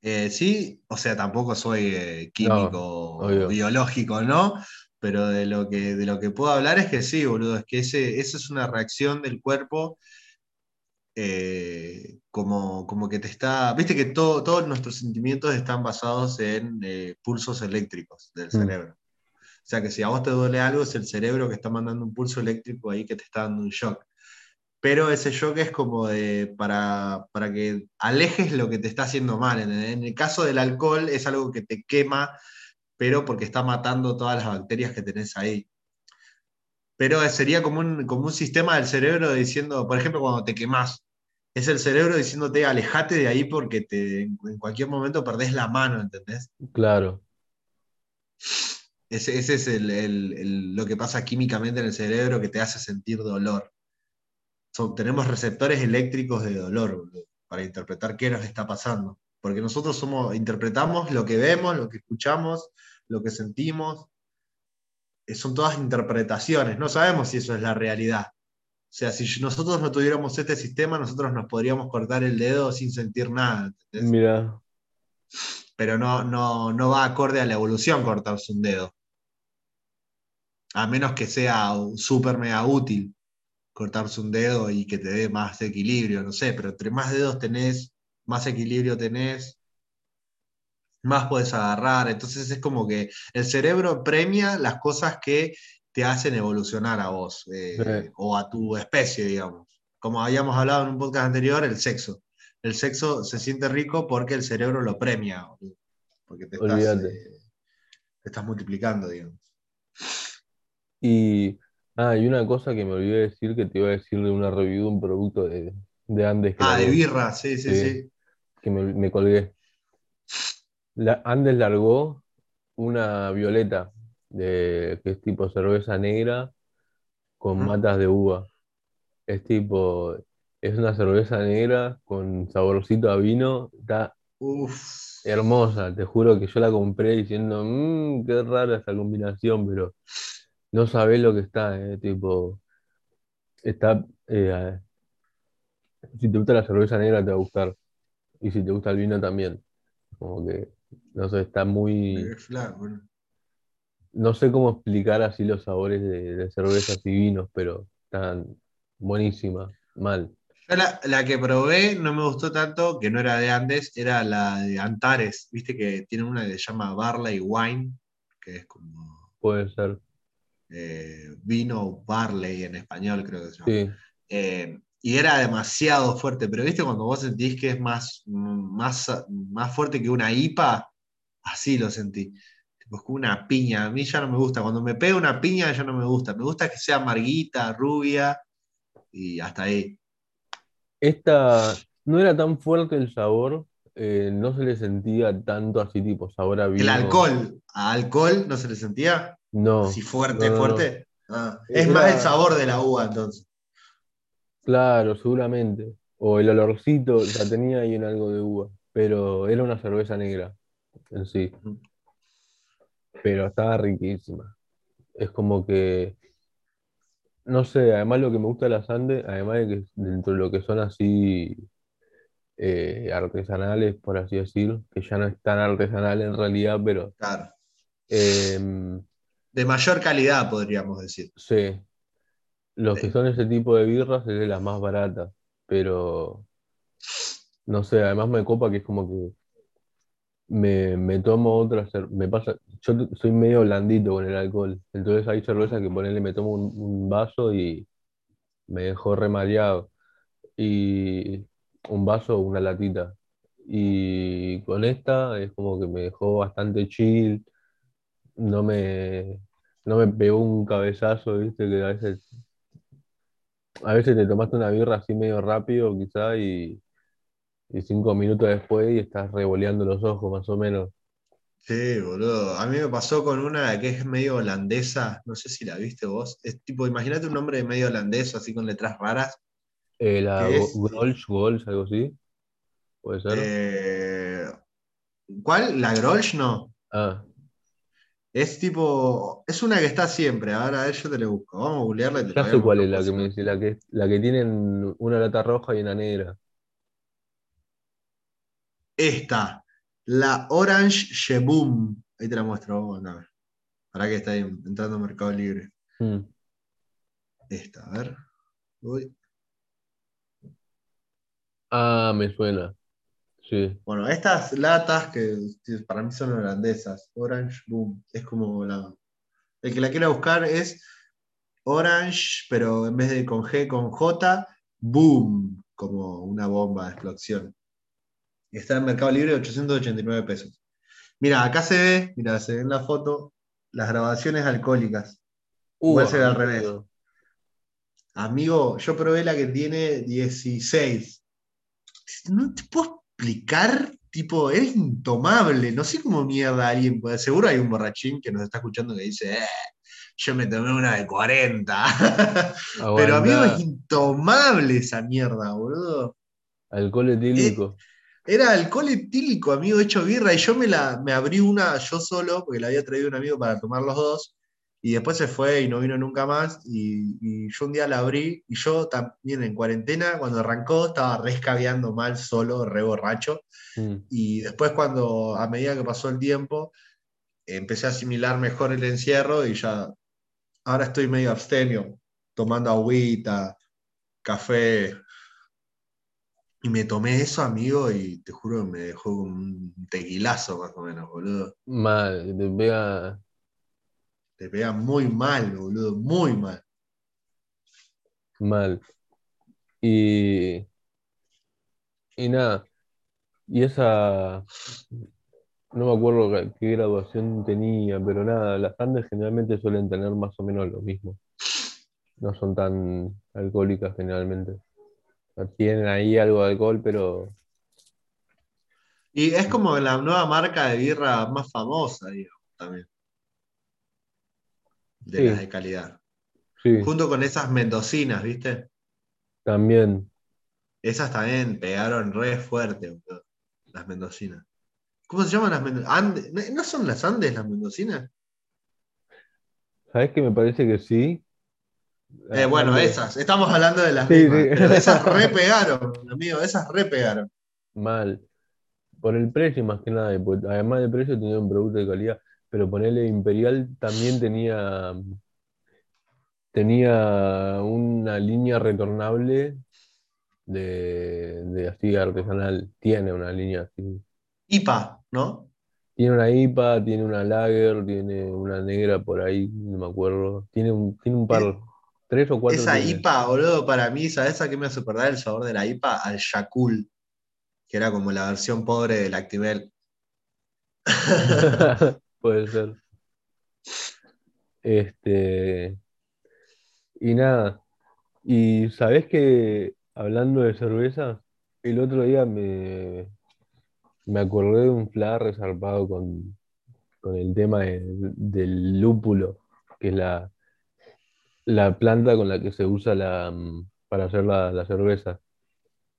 Eh, sí, o sea, tampoco soy eh, químico o biológico, ¿no? Pero de lo, que, de lo que puedo hablar es que sí, boludo, es que ese, esa es una reacción del cuerpo eh, como, como que te está, viste que todos nuestros sentimientos están basados en pulsos eléctricos del mm. cerebro. O sea que si a vos te duele algo, es el cerebro que está mandando un pulso eléctrico ahí que te está dando un shock. Pero ese shock es como de, para, para que alejes lo que te está haciendo mal. En, el caso del alcohol es algo que te quema, pero porque está matando todas las bacterias que tenés ahí pero sería como un, como un sistema del cerebro diciendo, por ejemplo, cuando te quemás, es el cerebro diciéndote, alejate de ahí porque te, en cualquier momento perdés la mano, ¿entendés? Claro. Ese, es lo que pasa químicamente en el cerebro que te hace sentir dolor. tenemos receptores eléctricos de dolor para interpretar qué nos está pasando. Porque nosotros somos, interpretamos lo que vemos, lo que escuchamos, lo que sentimos, eh, son todas interpretaciones, no sabemos si eso es la realidad. O sea, si nosotros no tuviéramos este sistema, nosotros nos podríamos cortar el dedo sin sentir nada. Mira. Pero no, no, no va acorde a la evolución cortarse un dedo. A menos que sea súper mega útil cortarse un dedo y que te dé más equilibrio, no sé, pero entre más dedos tenés, más equilibrio tenés, más puedes agarrar. Entonces es como que el cerebro premia las cosas que te hacen evolucionar a vos eh, o a tu especie, digamos. Como habíamos hablado en un podcast anterior, el sexo. El sexo se siente rico porque el cerebro lo premia, porque te estás, eh, te estás multiplicando, digamos. Y Ah, y una cosa que me olvidé de decir que te iba a decir de una review de un producto de, de Andes que Ah, de birra, sí, sí, Sí, sí. que me, me colgué. La, Andes largó una violeta, de, que es tipo cerveza negra con matas de uva. Es tipo, es una cerveza negra con saborcito a vino. Está Uf. hermosa, te juro que yo la compré diciendo, mmm, qué rara esta combinación, pero no sabés lo que está, eh, tipo, está, eh, si te gusta la cerveza negra te va a gustar, y si te gusta el vino también, como que, no sé, está muy, no sé cómo explicar así los sabores de, de cervezas y vinos, pero están buenísimas, mal. Yo la, la que probé no me gustó tanto, que no era de Andes, era la de Antares. Viste que tienen una que se llama Barley Wine, que es como Puede ser, eh, vino barley en español, creo que se llama. sí, Eh, y era demasiado fuerte, pero viste cuando vos sentís que es más, más, más fuerte que una IPA, así lo sentí. Tipo, es como una piña. A mí ya no me gusta. Cuando me pega una piña ya no me gusta. Me gusta que sea amarguita, rubia y hasta ahí. Esta no era tan fuerte el sabor, eh, no se le sentía tanto así tipo sabor a El vino, alcohol, a alcohol no se le sentía no, no, fuerte, no, no. fuerte. Ah, es más el sabor de la uva entonces. claro, seguramente, o el olorcito ya tenía ahí en algo de uva, pero era una cerveza negra en sí, pero estaba riquísima. Es como que, no sé, además lo que me gusta de las Andes, además de que dentro de lo que son así eh, artesanales, por así decir, que ya no es tan artesanal en realidad, pero... Claro. em, De mayor calidad, podríamos decir. Sí, los que son ese tipo de birras es de las más baratas, pero no sé, además me copa que es como que me, me tomo otra me pasa, yo soy medio blandito con el alcohol, entonces hay cervezas que ponerle me tomo un, un vaso y me dejó remareado, y un vaso una latita, y con esta es como que me dejó bastante chill, no me, no me pegó un cabezazo, viste, que a veces A veces te tomaste una birra así medio rápido, quizá, y, y cinco minutos después y estás revoleando los ojos, más o menos. Sí, boludo. A mí me pasó con una que es medio holandesa, no sé si la viste vos. Es tipo, imagínate un nombre medio holandés, así con letras raras, Eh, la. Grolsch, Grolsch, algo así, puede ser. eh, ¿cuál? ¿La Grolsch? No. Ah, Es tipo. Es una que está siempre. Ahora a ver, yo te la busco. Vamos a googlearla y te ya sé cuál es la que me dice, la que, la que tienen una lata roja y una negra. Esta. La Orange Sheboom. Ahí te la muestro. Vamos a ver. Para que está ahí entrando a Mercado Libre. Mm. Esta, a ver. Ah, me suena, sí. Bueno, estas latas que para mí son holandesas, Orange Boom, es como la... El que la quiera buscar es Orange, pero en vez de con G, con J, Boom, como una bomba de explosión. Está en Mercado Libre 889 pesos. Mira, acá se ve, mira, se ve en la foto las grabaciones alcohólicas. Uh, Igual se ve al revés. Amigo, yo probé la que tiene 16. No te puedo explicar, tipo, es intomable. No sé cómo mierda alguien puede. Seguro hay un borrachín que nos está escuchando que dice, "Eh, yo me tomé una de 40. [LAUGHS] Pero amigo, es intomable esa mierda, boludo. alcohol Eh, etílico. era alcohol etílico, amigo, hecho birra. Y yo me la me abrí una yo solo, porque la había traído un amigo para tomar los dos. Y después se fue y no vino nunca más. Y, y yo un día la abrí. Y yo también en cuarentena, cuando arrancó, estaba rescabeando mal solo, re borracho. Mm. Y después, cuando a medida que pasó el tiempo, empecé a asimilar mejor el encierro. Y ya, ahora estoy medio abstemio, tomando agüita, café. Y me tomé eso, amigo, y te juro que me dejó un tequilazo más o menos, boludo. Mal, te pega Te pega muy mal, boludo, muy mal. mal. Y, y nada, y esa, no me acuerdo qué, graduación tenía, pero nada, las Andes generalmente suelen tener más o menos lo mismo. no son tan alcohólicas generalmente. Tienen ahí algo de alcohol, pero Y es como la nueva marca de birra más famosa, digamos, también. De Sí. las de calidad. sí, Junto con esas mendocinas, ¿viste? también. Esas también pegaron re fuerte, boludo, las mendocinas. ¿Cómo se llaman las mendocinas? ¿No son las Andes las mendocinas? ¿Sabes que me parece que sí? Eh, bueno, esas. Estamos hablando de las Sí, mismas. Pero esas re [LAUGHS] pegaron, amigo. Esas re pegaron. Mal. Por el precio más que nada, además del precio tenía un producto de calidad, pero ponerle Imperial también tenía, tenía una línea retornable de, de así artesanal, tiene una línea así. IPA, ¿no? Tiene una IPA, tiene una Lager, tiene una negra por ahí, no me acuerdo. Tiene un, tiene un par, Es- tres o cuatro Esa tiene. IPA, boludo, para mí, ¿sabes a qué me hace perder el sabor de la IPA? Al Yakul, que era como la versión pobre del Actimel. [LAUGHS] [LAUGHS] Puede ser. Este, y nada, y sabés que hablando de cerveza, el otro día me, me acordé de un flash resarpado con, con el tema de- del lúpulo, que es la, la planta con la que se usa la, mm, para hacer la, la cerveza.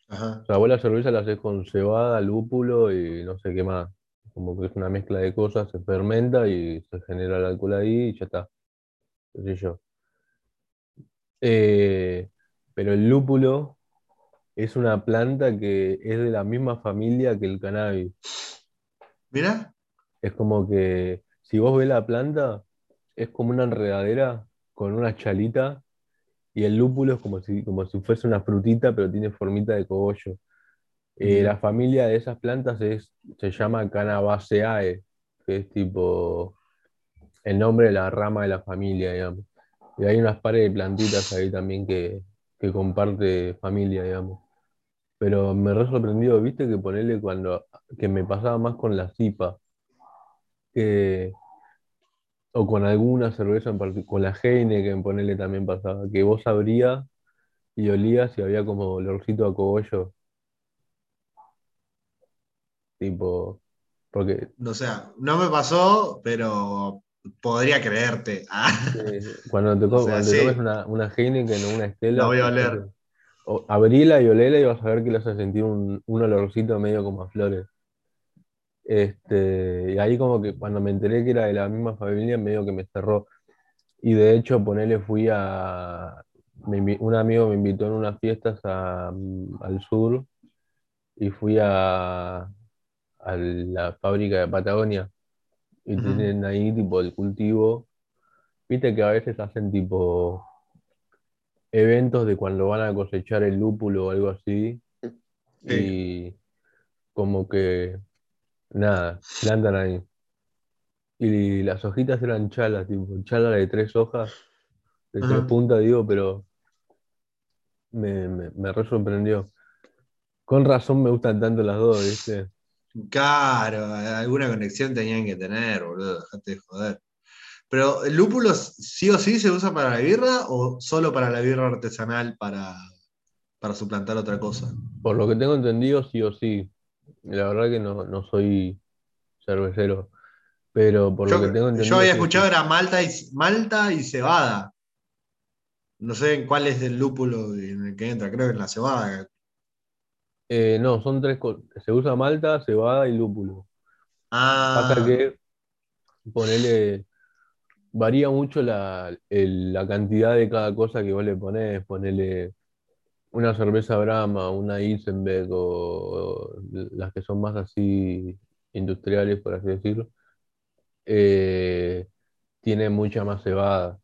Ajá. O sea, vos la cerveza la haces con cebada, lúpulo y no sé qué más. Como que es una mezcla de cosas, se fermenta y se genera el alcohol ahí y ya está. Sé yo. Eh, pero el lúpulo es una planta que es de la misma familia que el cannabis. Mira, Es como que si vos ves la planta, es como una enredadera con una chalita y el lúpulo es como si, como si fuese una frutita, pero tiene formita de cogollo. Eh, la familia de esas plantas es, se llama Cannabaceae, que es tipo el nombre de la rama de la familia, digamos. Y hay unas pares de plantitas ahí también que, que comparte familia, digamos. Pero me re sorprendido, viste, que ponerle cuando, que me pasaba más con la cipa, que, o con alguna cerveza en particular, con la Heineken, ponerle también pasaba, que vos abrías y olías y había como olorcito a cogollo, tipo, porque o sea, no me pasó, pero podría creerte. [LAUGHS] Ah, cuando te, O sea, cuando te sí. tomes una, una Heineken o una Stella, La voy a oler. o- abrila y olela y vas a ver que le vas a sentir un, un olorcito medio como a flores. Este, y ahí como que cuando me enteré que era de la misma familia, medio que me cerró. Y de hecho, ponele, fui a... me un amigo me invitó en unas fiestas a- al sur y fui a, a la fábrica de Patagonia y tienen ahí tipo el cultivo. Viste que a veces hacen tipo eventos de cuando van a cosechar el lúpulo o algo así Sí. y como que nada, plantan ahí. Y las hojitas eran chalas, tipo, chalas de tres hojas, de tres puntas, digo, pero me, me, me re sorprendió. Con razón me gustan tanto las dos, ¿viste? Claro, alguna conexión tenían que tener, boludo, dejate de joder. Pero, ¿el lúpulo sí o sí se usa para la birra o solo para la birra artesanal para, para suplantar otra cosa? Por lo que tengo entendido, sí o sí. La verdad que no, no soy cervecero, pero por lo que Yo, tengo yo entendido, había sí o escuchado sí. era malta y, malta y cebada. No sé en cuál es el lúpulo en el que entra, creo que en la cebada. Eh, no, son tres cosas. Se usa malta, cebada y lúpulo. Ah, que, ponele, varía mucho la, el- la cantidad de cada cosa que vos le ponés. Ponele una cerveza Brahma, una Isenbeck o, o las que son más así industriales, por así decirlo. eh, tiene mucha más cebada.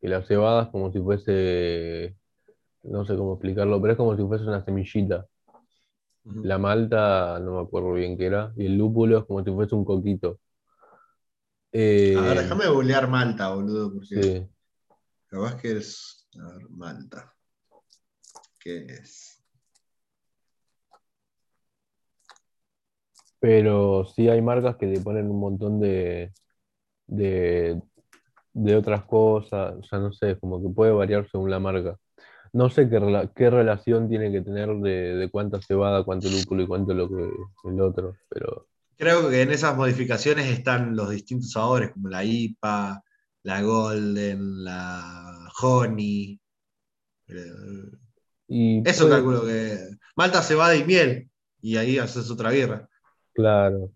Que la cebada es como si fuese, no sé cómo explicarlo, pero es como si fuese una semillita. La malta, no me acuerdo bien qué era, y el lúpulo es como si fuese un coquito. a ver, Eh, déjame googlear malta, boludo, porque sí, capaz que es. A ver, malta. ¿Qué es? pero sí hay marcas que le ponen un montón de, de, de otras cosas, o sea, no sé, como que puede variar según la marca. No sé qué, rela- qué relación tiene que tener de, de cuánta cebada, cuánto lúpulo y cuánto lo que el otro, pero Creo que en esas modificaciones están los distintos sabores, como la IPA, la Golden, la Honey. y Eso puede, calculo que. Malta, cebada y miel. Y ahí haces otra birra. claro,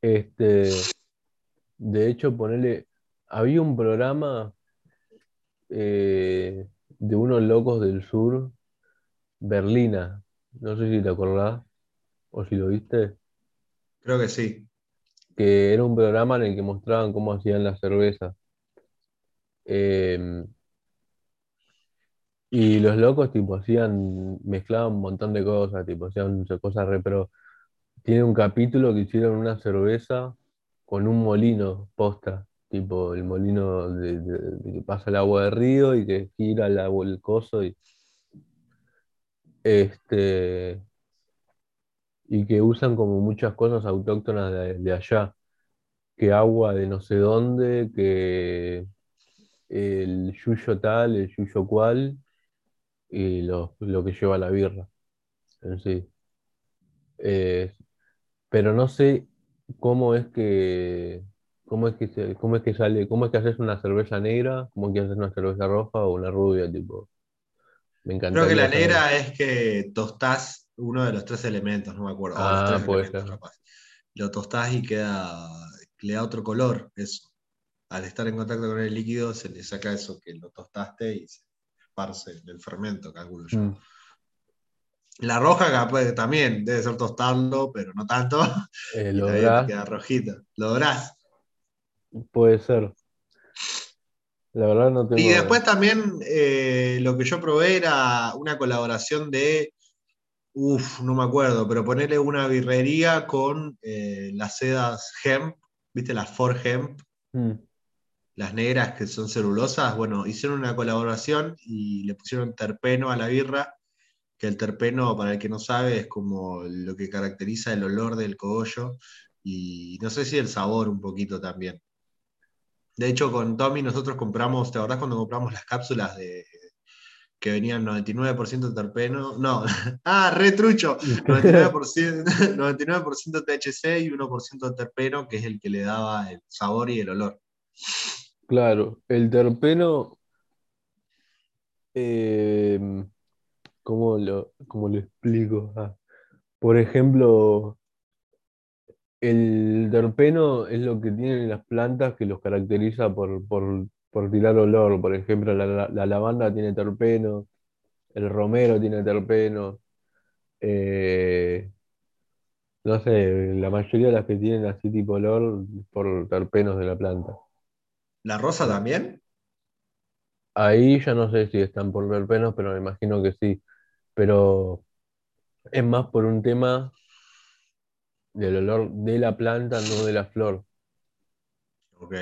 este, de hecho, ponerle, había un programa eh, de unos locos del sur, Berlina, no sé si te acordás o si lo viste, Creo que sí. que era un programa en el que mostraban cómo hacían la cerveza. Em, y los locos, tipo, hacían, mezclaban un montón de cosas, tipo, hacían cosas re pro. Tiene un capítulo que hicieron una cerveza con un molino posta, tipo el molino de, que pasa el agua de río y que gira el, agua- el coso y, este, y que usan como muchas cosas autóctonas de, de allá, que agua de no sé dónde, que el yuyo tal, el yuyo cual, y lo, lo que lleva la birra en sí. Eh, pero no sé cómo es que, cómo es que se- cómo es que sale, cómo es que haces una cerveza negra, cómo es que haces una cerveza roja o una rubia, tipo. Me Creo que la saber. negra es que tostás uno de los tres elementos, no me acuerdo. Los Ah, tres puede elementos, ser. capaz. Lo tostás y queda. Le da otro color, eso. Al estar en contacto con el líquido, se le saca eso que lo tostaste y se esparce el fermento, calculo yo. Mm, La roja capaz, también debe ser tostarlo, pero no tanto. eh, [LAUGHS] Y lo dorás, queda rojita. Lo dorás. Puede ser. La verdad no Y tengo. después también eh, lo que yo probé era una colaboración de, uff, no me acuerdo, pero ponerle una birrería con eh, las sedas hemp, ¿viste? Las for hemp, Mm, las negras que son celulosas. Bueno, hicieron una colaboración y le pusieron terpeno a la birra, que el terpeno, para el que no sabe, es como lo que caracteriza el olor del cogollo y no sé si el sabor un poquito también. De hecho, con Tommy nosotros compramos, ¿te acordás cuando compramos las cápsulas de que venían 99% terpeno? No, [LAUGHS] ah, re trucho, 99%, 99% THC y 1% [LAUGHS] terpeno, que es el que le daba el sabor y el olor. Claro, el terpeno, eh, ¿cómo lo, cómo lo explico? Ah, por ejemplo, El terpeno es lo que tienen las plantas que los caracteriza por, por, por tirar olor. Por ejemplo, la, la- la lavanda tiene terpeno, el romero tiene terpeno. eh, no sé, la mayoría de las que tienen así tipo olor por terpenos de la planta. ¿La rosa también? ahí ya no sé si están por terpenos, pero me imagino que sí. Pero es más por un tema del olor de la planta, no de la flor. Ok.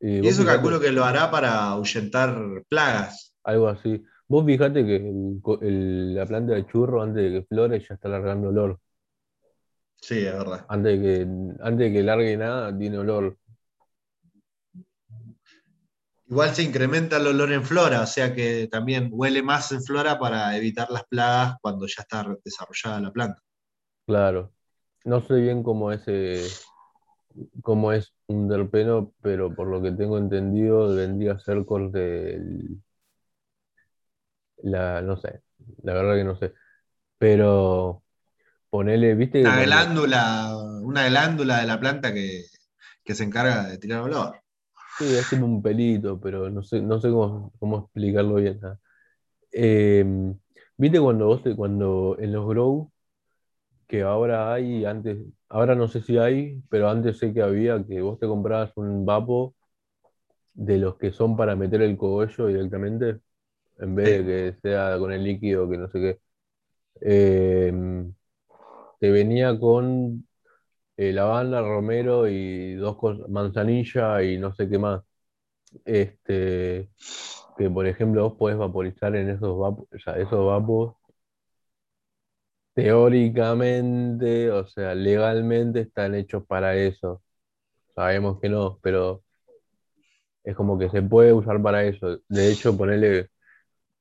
Y Y eso fijate, calculo que lo hará para ahuyentar plagas. Algo así. Vos fijate que el co- el- la planta de churro, antes de que flore, ya está largando olor. Sí, es verdad. Antes de que, antes de que largue nada, tiene olor. Igual se incrementa el olor en flora, o sea que también huele más en flora para evitar las plagas cuando ya está desarrollada la planta. Claro. No sé bien cómo es, eh, cómo es un terpeno, pero por lo que tengo entendido, vendría a ser el- la, no sé, la verdad que no sé. Pero ponele, viste Una glándula, una glándula de la planta que, que se encarga de tirar olor. sí, es tipo un pelito, pero no sé, no sé cómo, cómo explicarlo bien. ah. Em, viste cuando vos, cuando en los grow que ahora hay, antes, ahora no sé si hay, pero antes sé que había que vos te comprabas un vapo de los que son para meter el cogollo directamente, en vez Sí. de que sea con el líquido, que no sé qué. Eh, te venía con eh, lavanda, romero y dos cosas, manzanilla y no sé qué más. Este, que por ejemplo vos podés vaporizar en esos vapos, o sea, esos vapos teóricamente, o sea, legalmente están hechos para eso. Sabemos que no, pero es como que se puede usar para eso. De hecho, ponerle,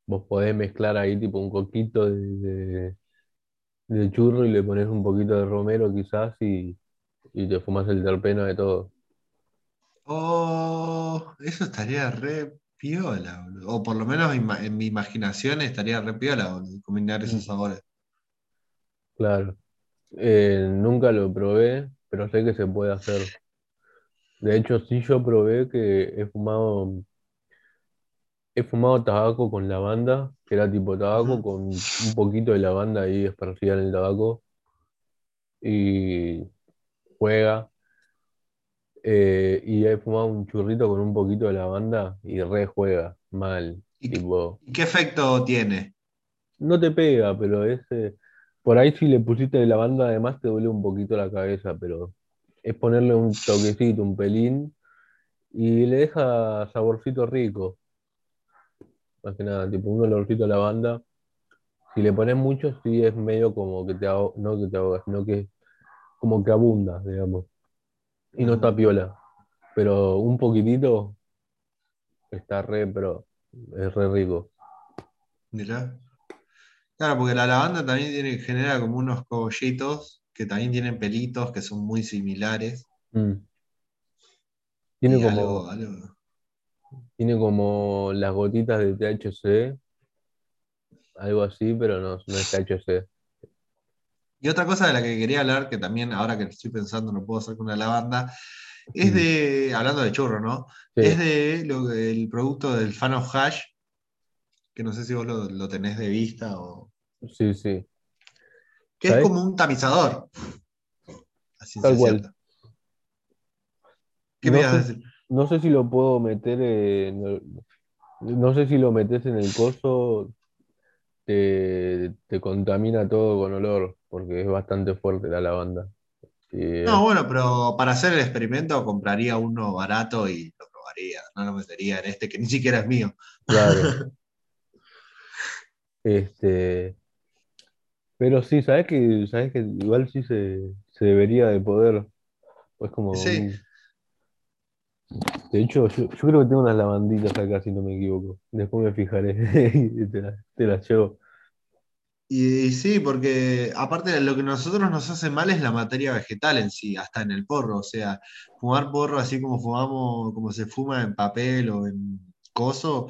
vos podés mezclar ahí tipo un coquito de, de- de churro y le pones un poquito de romero quizás y, y te fumas el terpeno de todo. Oh, eso estaría re piola, boludo. O por lo menos en mi imaginación estaría re piola, boludo, combinar Mm, esos sabores. Claro. Eh, nunca lo probé, pero sé que se puede hacer. De hecho, sí yo probé que he fumado, he fumado tabaco con lavanda, que era tipo tabaco con un poquito de lavanda ahí esparcida en el tabaco y juega. Eh, y he fumado un churrito con un poquito de lavanda y re juega mal. ¿Y, qué Tipo, y qué efecto tiene? no te pega, pero es, eh, por ahí si le pusiste de lavanda además te duele un poquito la cabeza, pero es ponerle un toquecito, un pelín y le deja saborcito rico. Más que nada, tipo un olorcito a lavanda. Si le pones mucho, sí es medio como que te ahogas, no que te ahogas, sino que como que abunda, digamos. Y no está piola. Pero un poquitito está re, pero es re rico. Mirá. Claro, porque la lavanda también tiene, genera como unos cogollitos que también tienen pelitos que son muy similares. Mm. Tiene Y como, algo. tiene como las gotitas de THC, algo así, pero no, no es THC. Y otra cosa de la que quería hablar, que también ahora que estoy pensando no puedo hacer con una lavanda, es Mm. de, hablando de churro, ¿no? Es de lo, el producto del Fan of Hash, que no sé si vos lo, lo tenés de vista o... sí, sí. que es como un tamizador, a Tal cual. ¿Qué me No ibas a sé, decir? no sé si lo puedo meter en, no sé si lo metes en el coso, te, te contamina todo con olor, porque es bastante fuerte la lavanda. No, bueno, pero para hacer el experimento compraría uno barato y lo probaría. No lo metería en este que ni siquiera es mío. claro. [LAUGHS] Este, pero sí, sabes que, sabes que igual sí se, se debería de poder. Pues como sí, un- de hecho, yo, yo creo que tengo unas lavanditas acá, si no me equivoco. Después me fijaré [LAUGHS] y te las, te las llevo. y, y sí, porque aparte de lo que a nosotros nos hace mal es la materia vegetal en sí, hasta en el porro. O sea, fumar porro así como fumamos, como se fuma en papel o en coso,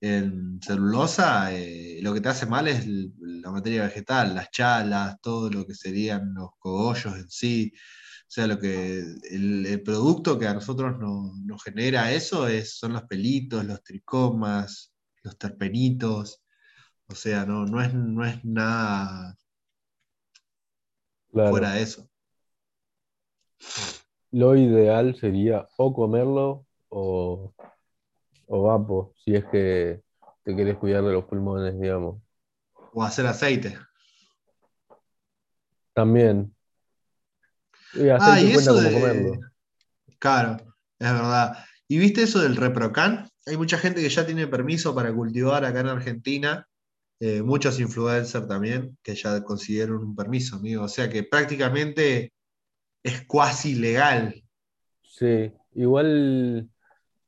en celulosa, eh, lo que te hace mal es la materia vegetal, las chalas, todo lo que serían los cogollos en sí. O sea, lo que el, el producto que a nosotros no- nos genera eso es, son los pelitos, los tricomas, los terpenitos. O sea, no, no es, no es nada fuera de eso. Lo ideal sería o comerlo o, o vapo, si es que te querés cuidar de los pulmones, digamos. O hacer aceite. También. Y Ah, aceite y eso de. comerlo. Claro, es verdad. ¿Y viste eso del ReproCan? Hay mucha gente que ya tiene permiso para cultivar acá en Argentina. eh, muchos influencers también que ya consiguieron un permiso, amigo. O sea que prácticamente es cuasi legal. Sí, igual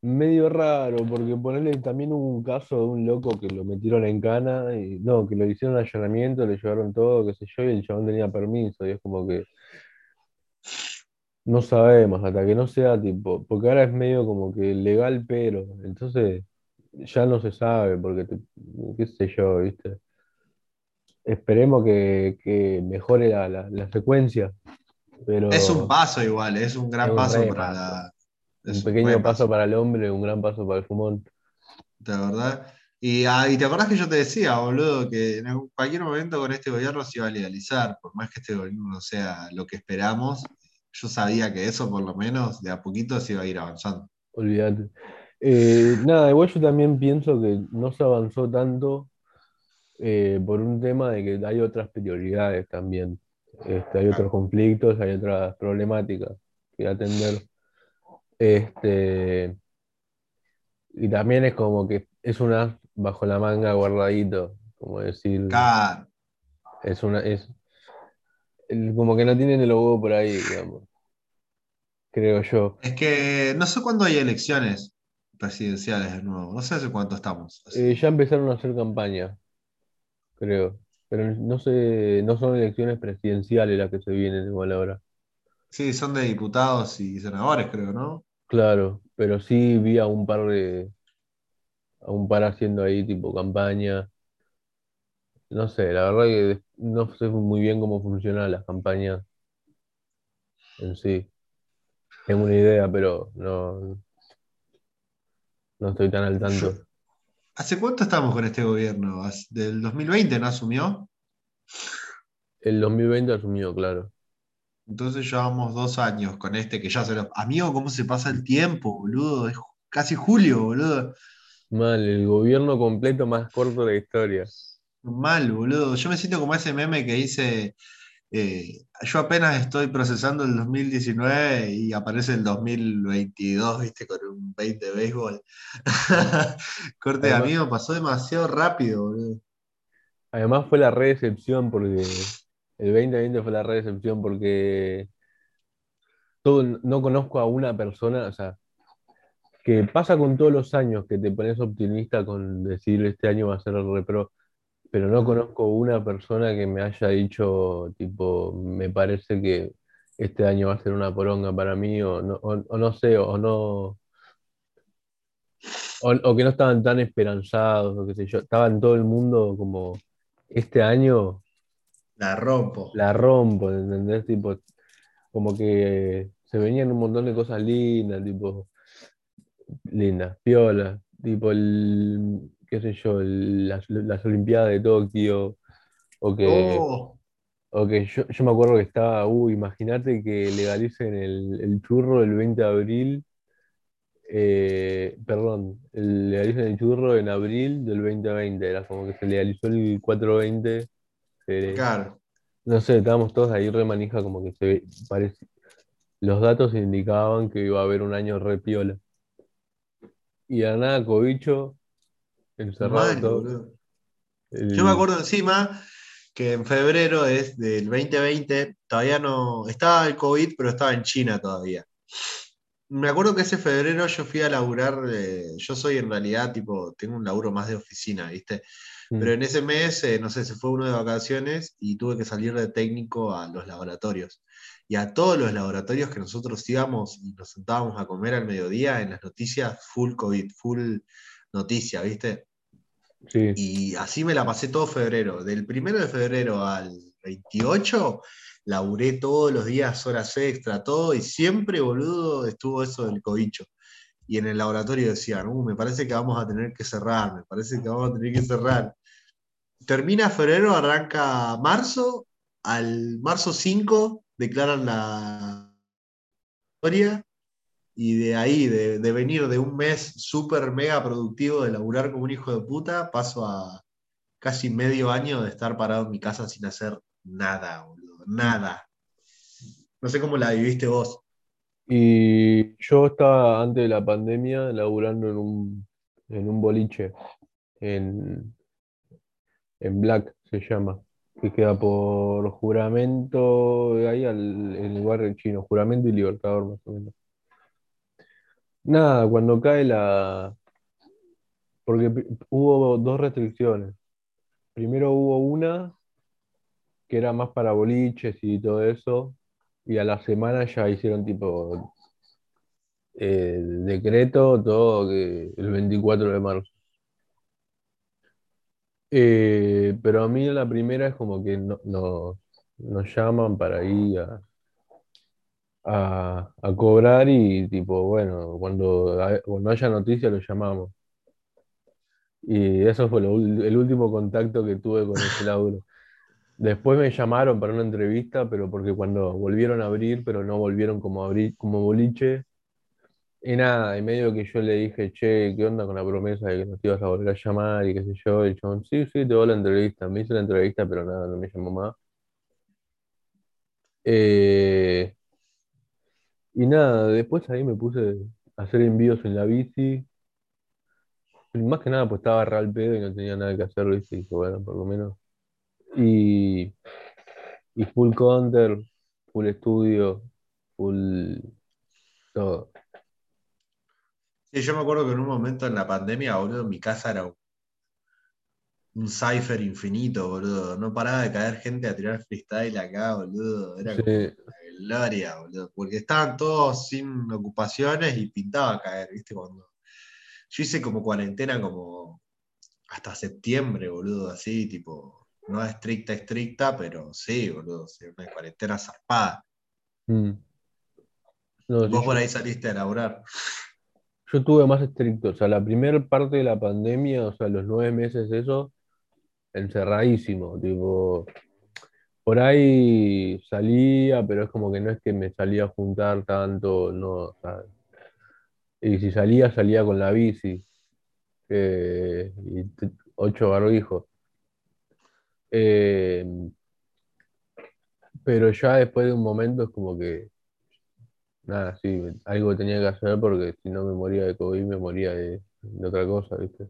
medio raro, porque ponerle también hubo un caso de un loco que lo metieron en cana y no, que lo hicieron allanamiento, le llevaron todo, qué sé yo, y el chabón tenía permiso, y es como que no sabemos hasta que no sea tipo, porque ahora es medio como que legal, pero entonces ya no se sabe, porque te- qué sé yo, ¿viste? Esperemos que, que mejore la, la, la secuencia, Es un pero paso igual, es un es gran un paso para la. Un Es un pequeño paso paso. para el hombre, un gran paso para el fumón. de verdad. Y, ah, y te acordás que yo te decía, boludo, que en cualquier momento con este gobierno se iba a legalizar, por más que este gobierno no sea lo que esperamos, yo sabía que eso por lo menos de a poquito se iba a ir avanzando. Olvídate. Eh, [LAUGHS] nada, igual yo también pienso que no se avanzó tanto eh, por un tema de que hay otras prioridades también. Este, hay otros conflictos, hay otras problemáticas que atender. Este, y también es como que es una bajo la manga guardadito, como decir, Claro. es una, es como que no tienen el logo por ahí, digamos, creo yo. Es que no sé cuándo hay elecciones. presidenciales de nuevo. No sé hace cuánto estamos. Eh, ya empezaron a hacer campaña, creo. Pero no sé, no son elecciones presidenciales las que se vienen igual ahora. Sí, son de diputados y senadores, creo, ¿no? Claro, pero sí vi a un par de, a un par haciendo ahí tipo campaña. No sé, la verdad que no sé muy bien cómo funcionan las campañas en sí. Tengo una idea, pero no, no estoy tan al tanto. ¿Hace cuánto estamos con este gobierno? ¿Del 2020 no asumió? El 2020 asumió, claro. Entonces llevamos dos años con este que ya se lo... Amigo, ¿cómo se pasa el tiempo, boludo? Es casi julio, boludo. Mal, el gobierno completo más corto de la historia. Mal, boludo. Yo me siento como ese meme que dice, eh, yo apenas estoy procesando el 2019 y aparece el 2022, viste, con un 20 de béisbol. [LAUGHS] Corte de amigo, pasó demasiado rápido, boludo. Además fue la recepción porque el 2020 fue la recepción porque todo, no conozco a una persona, o sea, que pasa con todos los años que te pones optimista con decir este año va a ser el repro, pero no conozco una persona que me haya dicho, tipo, me parece que este año va a ser una poronga para mí, o no, o, no sé, o no. O, que no estaban tan esperanzados, o qué sé yo. Estaba en todo el mundo como este año. La rompo. La rompo, ¿entendés? Tipo, como que se venían un montón de cosas lindas, tipo, lindas, piolas, tipo el, qué sé yo, las, Olimpiadas de Tokio, o que, oh. o que yo, me acuerdo que estaba, uh, imagínate que legalicen el, el, churro el 20 de abril, eh, perdón, legalicen el churro en abril del 2020, era como que se legalizó el 420. Claro. No sé, estábamos todos ahí re manija, como que se parece, los datos indicaban que iba a haber un año re piola. Y a nada, Cobicho, encerrado Yo me acuerdo encima que en febrero es del 2020, todavía no, estaba el COVID, pero estaba en China todavía. Me acuerdo que ese febrero yo fui a laburar, eh, yo soy en realidad tipo, tengo un laburo más de oficina, ¿viste? Mm. Pero en ese mes, eh, no sé, se fue uno de vacaciones y tuve que salir de técnico a los laboratorios y a todos los laboratorios que nosotros íbamos y nos sentábamos a comer al mediodía en las noticias, full COVID, full noticia, ¿viste? Sí. Y así me la pasé todo febrero. Del primero de febrero al 28, laburé todos los días horas extra, todo, y siempre, boludo, estuvo eso del cobicho. Y en el laboratorio decían, uh, me parece que vamos a tener que cerrar, me parece que vamos a tener que cerrar. Termina febrero, arranca marzo, al marzo 5 declaran la historia y de ahí, de, venir de un mes súper mega productivo de laburar como un hijo de puta, paso a casi medio año de estar parado en mi casa sin hacer nada, boludo, nada. No sé cómo la viviste vos. Y yo estaba antes de la pandemia laburando en un, en un boliche, en, en Black se llama que queda por juramento, ahí al, en el barrio chino, juramento y libertador más o menos. Nada, cuando cae la... Porque hubo dos restricciones. Primero hubo una que era más para boliches y todo eso, y a la semana ya hicieron tipo eh, decreto, todo que el 24 de marzo. Eh, pero a mí la primera es como que no, nos llaman para ir a, cobrar y tipo, bueno, cuando, cuando haya noticias lo llamamos. Y eso fue el último contacto que tuve con ese laburo. Después me llamaron para una entrevista, pero porque cuando volvieron a abrir, pero no volvieron como, abrir, como boliche, y nada, en medio que yo le dije, che, ¿qué onda con la promesa de que nos ibas a volver a llamar y qué sé yo? Y yo, sí, sí, te voy a la entrevista. Me hice la entrevista, pero nada, no me llamó más. Eh, y nada, después ahí me puse a hacer envíos en la bici. Más que nada, pues estaba real pedo y no tenía nada que hacer, y dije, bueno, por lo menos. Y, y full counter, full estudio, full todo. Sí, yo me acuerdo que en un momento en la pandemia, boludo, mi casa era un, un cipher infinito, boludo. No paraba de caer gente a tirar freestyle acá, boludo. Era Sí, como una gloria, boludo. Porque estaban todos sin ocupaciones y pintaba caer, ¿viste? Cuando yo hice como cuarentena como hasta septiembre, boludo, así, tipo, no estricta, estricta, pero sí, boludo, una cuarentena zarpada. mm. No, Vos por ahí saliste a laburar. Yo tuve más estricto, o sea, la primera parte de la pandemia, o sea, los nueve meses eso, encerradísimo, tipo, por ahí salía, pero es como que no es que me salía a juntar tanto, no, o sea, y si salía, salía con la bici, eh, y ocho barbijos. Eh, pero ya después de un momento es como que, nada, sí, algo tenía que hacer porque si no me moría de COVID, me moría de, de otra cosa, ¿viste?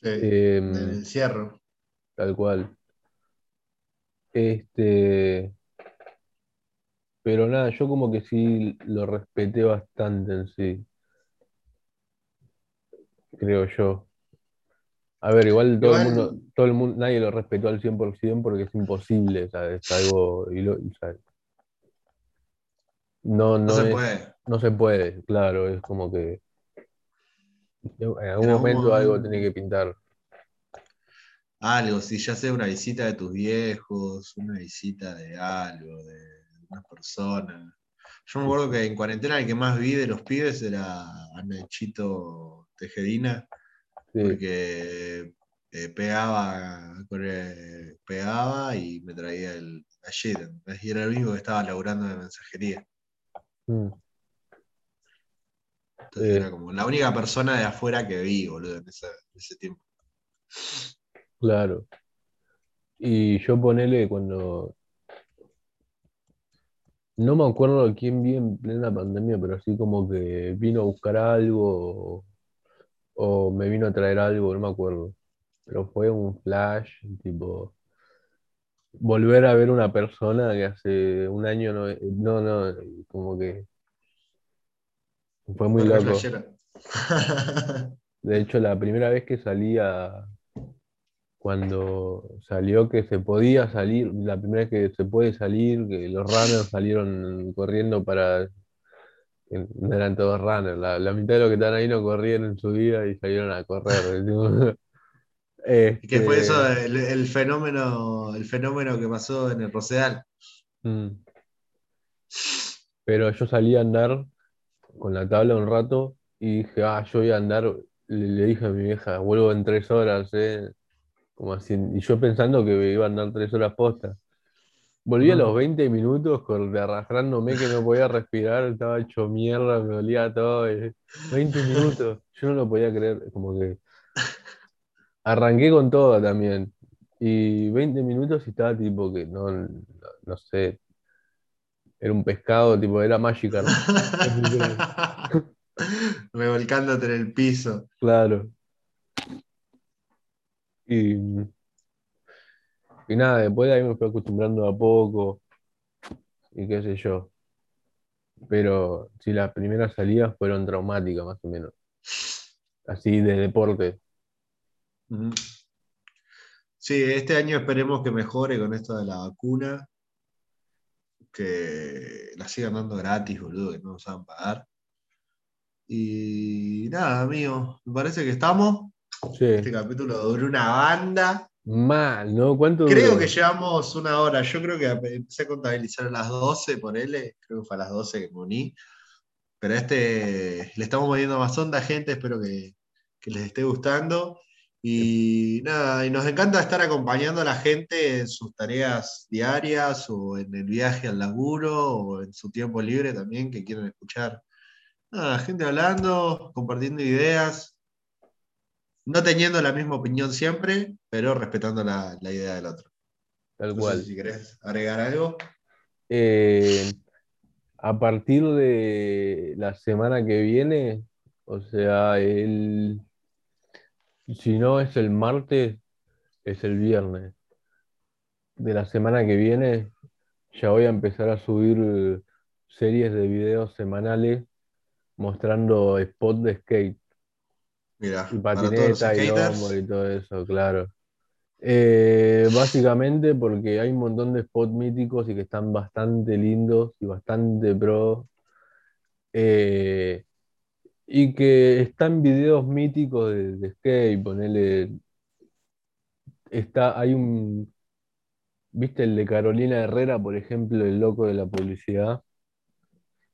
Sí, del Em, encierro. tal cual. Este, pero nada, yo como que sí lo respeté bastante en sí, creo yo. A ver, igual todo el mundo, todo el mundo, nadie lo respetó al 100% porque es imposible, ¿sabes? Es algo, y lo- y, ¿sabes? No, no no se es, puede. no se puede, claro, es como que en algún En algún momento algo tiene que pintar. algo, si ya sea una visita de tus viejos, una visita de algo, de una persona. Yo me acuerdo que en cuarentena el que más vi de los pibes era a Nachito Tejedina, Sí, porque eh, pegaba, con el- pegaba y me traía el ayer, y era el único que estaba laburando de mensajería. Mm, Entonces eh, era como la única persona de afuera que vi, boludo, en ese, en ese tiempo. claro. Y yo ponele cuando, no me acuerdo quién vi en plena pandemia, pero así como que vino a buscar algo o, o me vino a traer algo, no me acuerdo. Pero fue un flash, tipo, volver a ver una persona que hace un año no, no, no, como que fue muy loco. [LAUGHS] De hecho, la primera vez que salía, cuando salió que se podía salir, la primera vez que se puede salir, que los runners salieron corriendo para, no eran todos runners, la, la mitad de los que estaban ahí no corrieron en su vida y salieron a correr. [LAUGHS] tipo. ¿Y qué fue eso? Este, El, el fenómeno, el fenómeno que pasó en el Rosedal. mm, pero yo salí a andar con la tabla un rato y dije, ah, yo voy a andar, le, le dije a mi vieja, vuelvo en tres horas, eh, como así, y yo pensando que iba a andar tres horas posta. Volví a los Ujú. 20 minutos arrastrándome que no podía respirar, estaba hecho mierda, me dolía todo. y 20 minutos, yo no lo podía creer, como que arranqué con todo también. Y 20 minutos y estaba tipo que no, no, no sé, era un pescado, tipo, era Magikarp. Literal. [LAUGHS] Revolcándote en el piso. Claro. Y, y nada, después de ahí me fui acostumbrando a poco y qué sé yo. Pero sí, las primeras salidas fueron traumáticas, más o menos. Así de deporte. Sí, este año esperemos que mejore con esto de la vacuna, que la sigan dando gratis, boludo, que no nos a pagar. Y nada, amigo, me parece que estamos. Este Sí, capítulo duró una banda. mal, ¿no? ¿Cuánto Creo que llevamos una hora. Yo creo que empecé a contabilizar a las 12 por él. Creo que fue a las 12 que me uní. Pero a este le estamos poniendo más onda, gente. Espero que, que les esté gustando. Y nada, y nos encanta estar acompañando a la gente en sus tareas diarias o en el viaje al laburo o en su tiempo libre también que quieran escuchar. Nada, gente hablando, compartiendo ideas, no teniendo la misma opinión siempre, pero respetando la, la idea del otro. Tal No sé cual. si querés agregar algo. Eh, a partir de la semana que viene, o sea, el, si no es el martes, es el viernes de la semana que viene, ya voy a empezar a subir series de videos semanales mostrando spot de skate. Mira, Y patineta y y todo eso, claro. Eh, básicamente porque hay un montón de spots míticos y que están bastante lindos y bastante pro. eh, y que están videos míticos de, de skate, ponele. Está, hay un. ¿Viste el de Carolina Herrera, por ejemplo, el loco de la publicidad?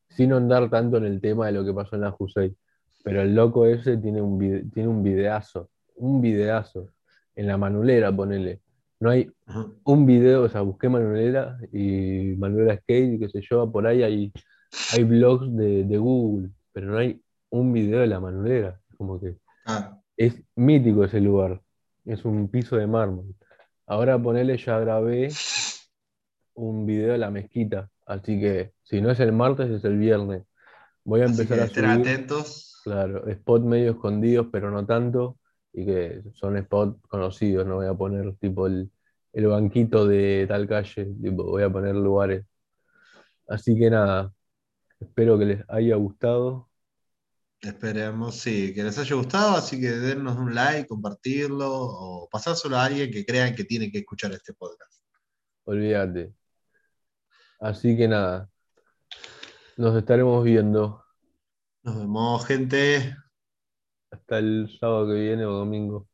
Sin andar tanto en el tema de lo que pasó en la Jusey. Pero el loco ese tiene un, vide- tiene un videazo. Un videazo. En la manulera, ponele. No hay un video, o sea, busqué Manuelera y Manuela Skate, qué sé yo, por ahí hay, hay blogs de, de Google, pero no hay un video de la Manuelera. Como que Ah, es mítico ese lugar. Es un piso de mármol. Ahora ponele, ya grabé un video de la mezquita, así que si no es el martes, es el viernes. Voy a empezar a subir, atentos. claro, spot medio escondidos, pero no tanto, y que son spots conocidos, no voy a poner tipo el, el banquito de tal calle, tipo, voy a poner lugares. Así que nada, espero que les haya gustado. Esperemos, sí, que les haya gustado, así que dennos un like, compartirlo o pasárselo a alguien que crean que tiene que escuchar este podcast. Olvídate. Así que nada, nos estaremos viendo Nos vemos, gente. hasta el sábado que viene o domingo.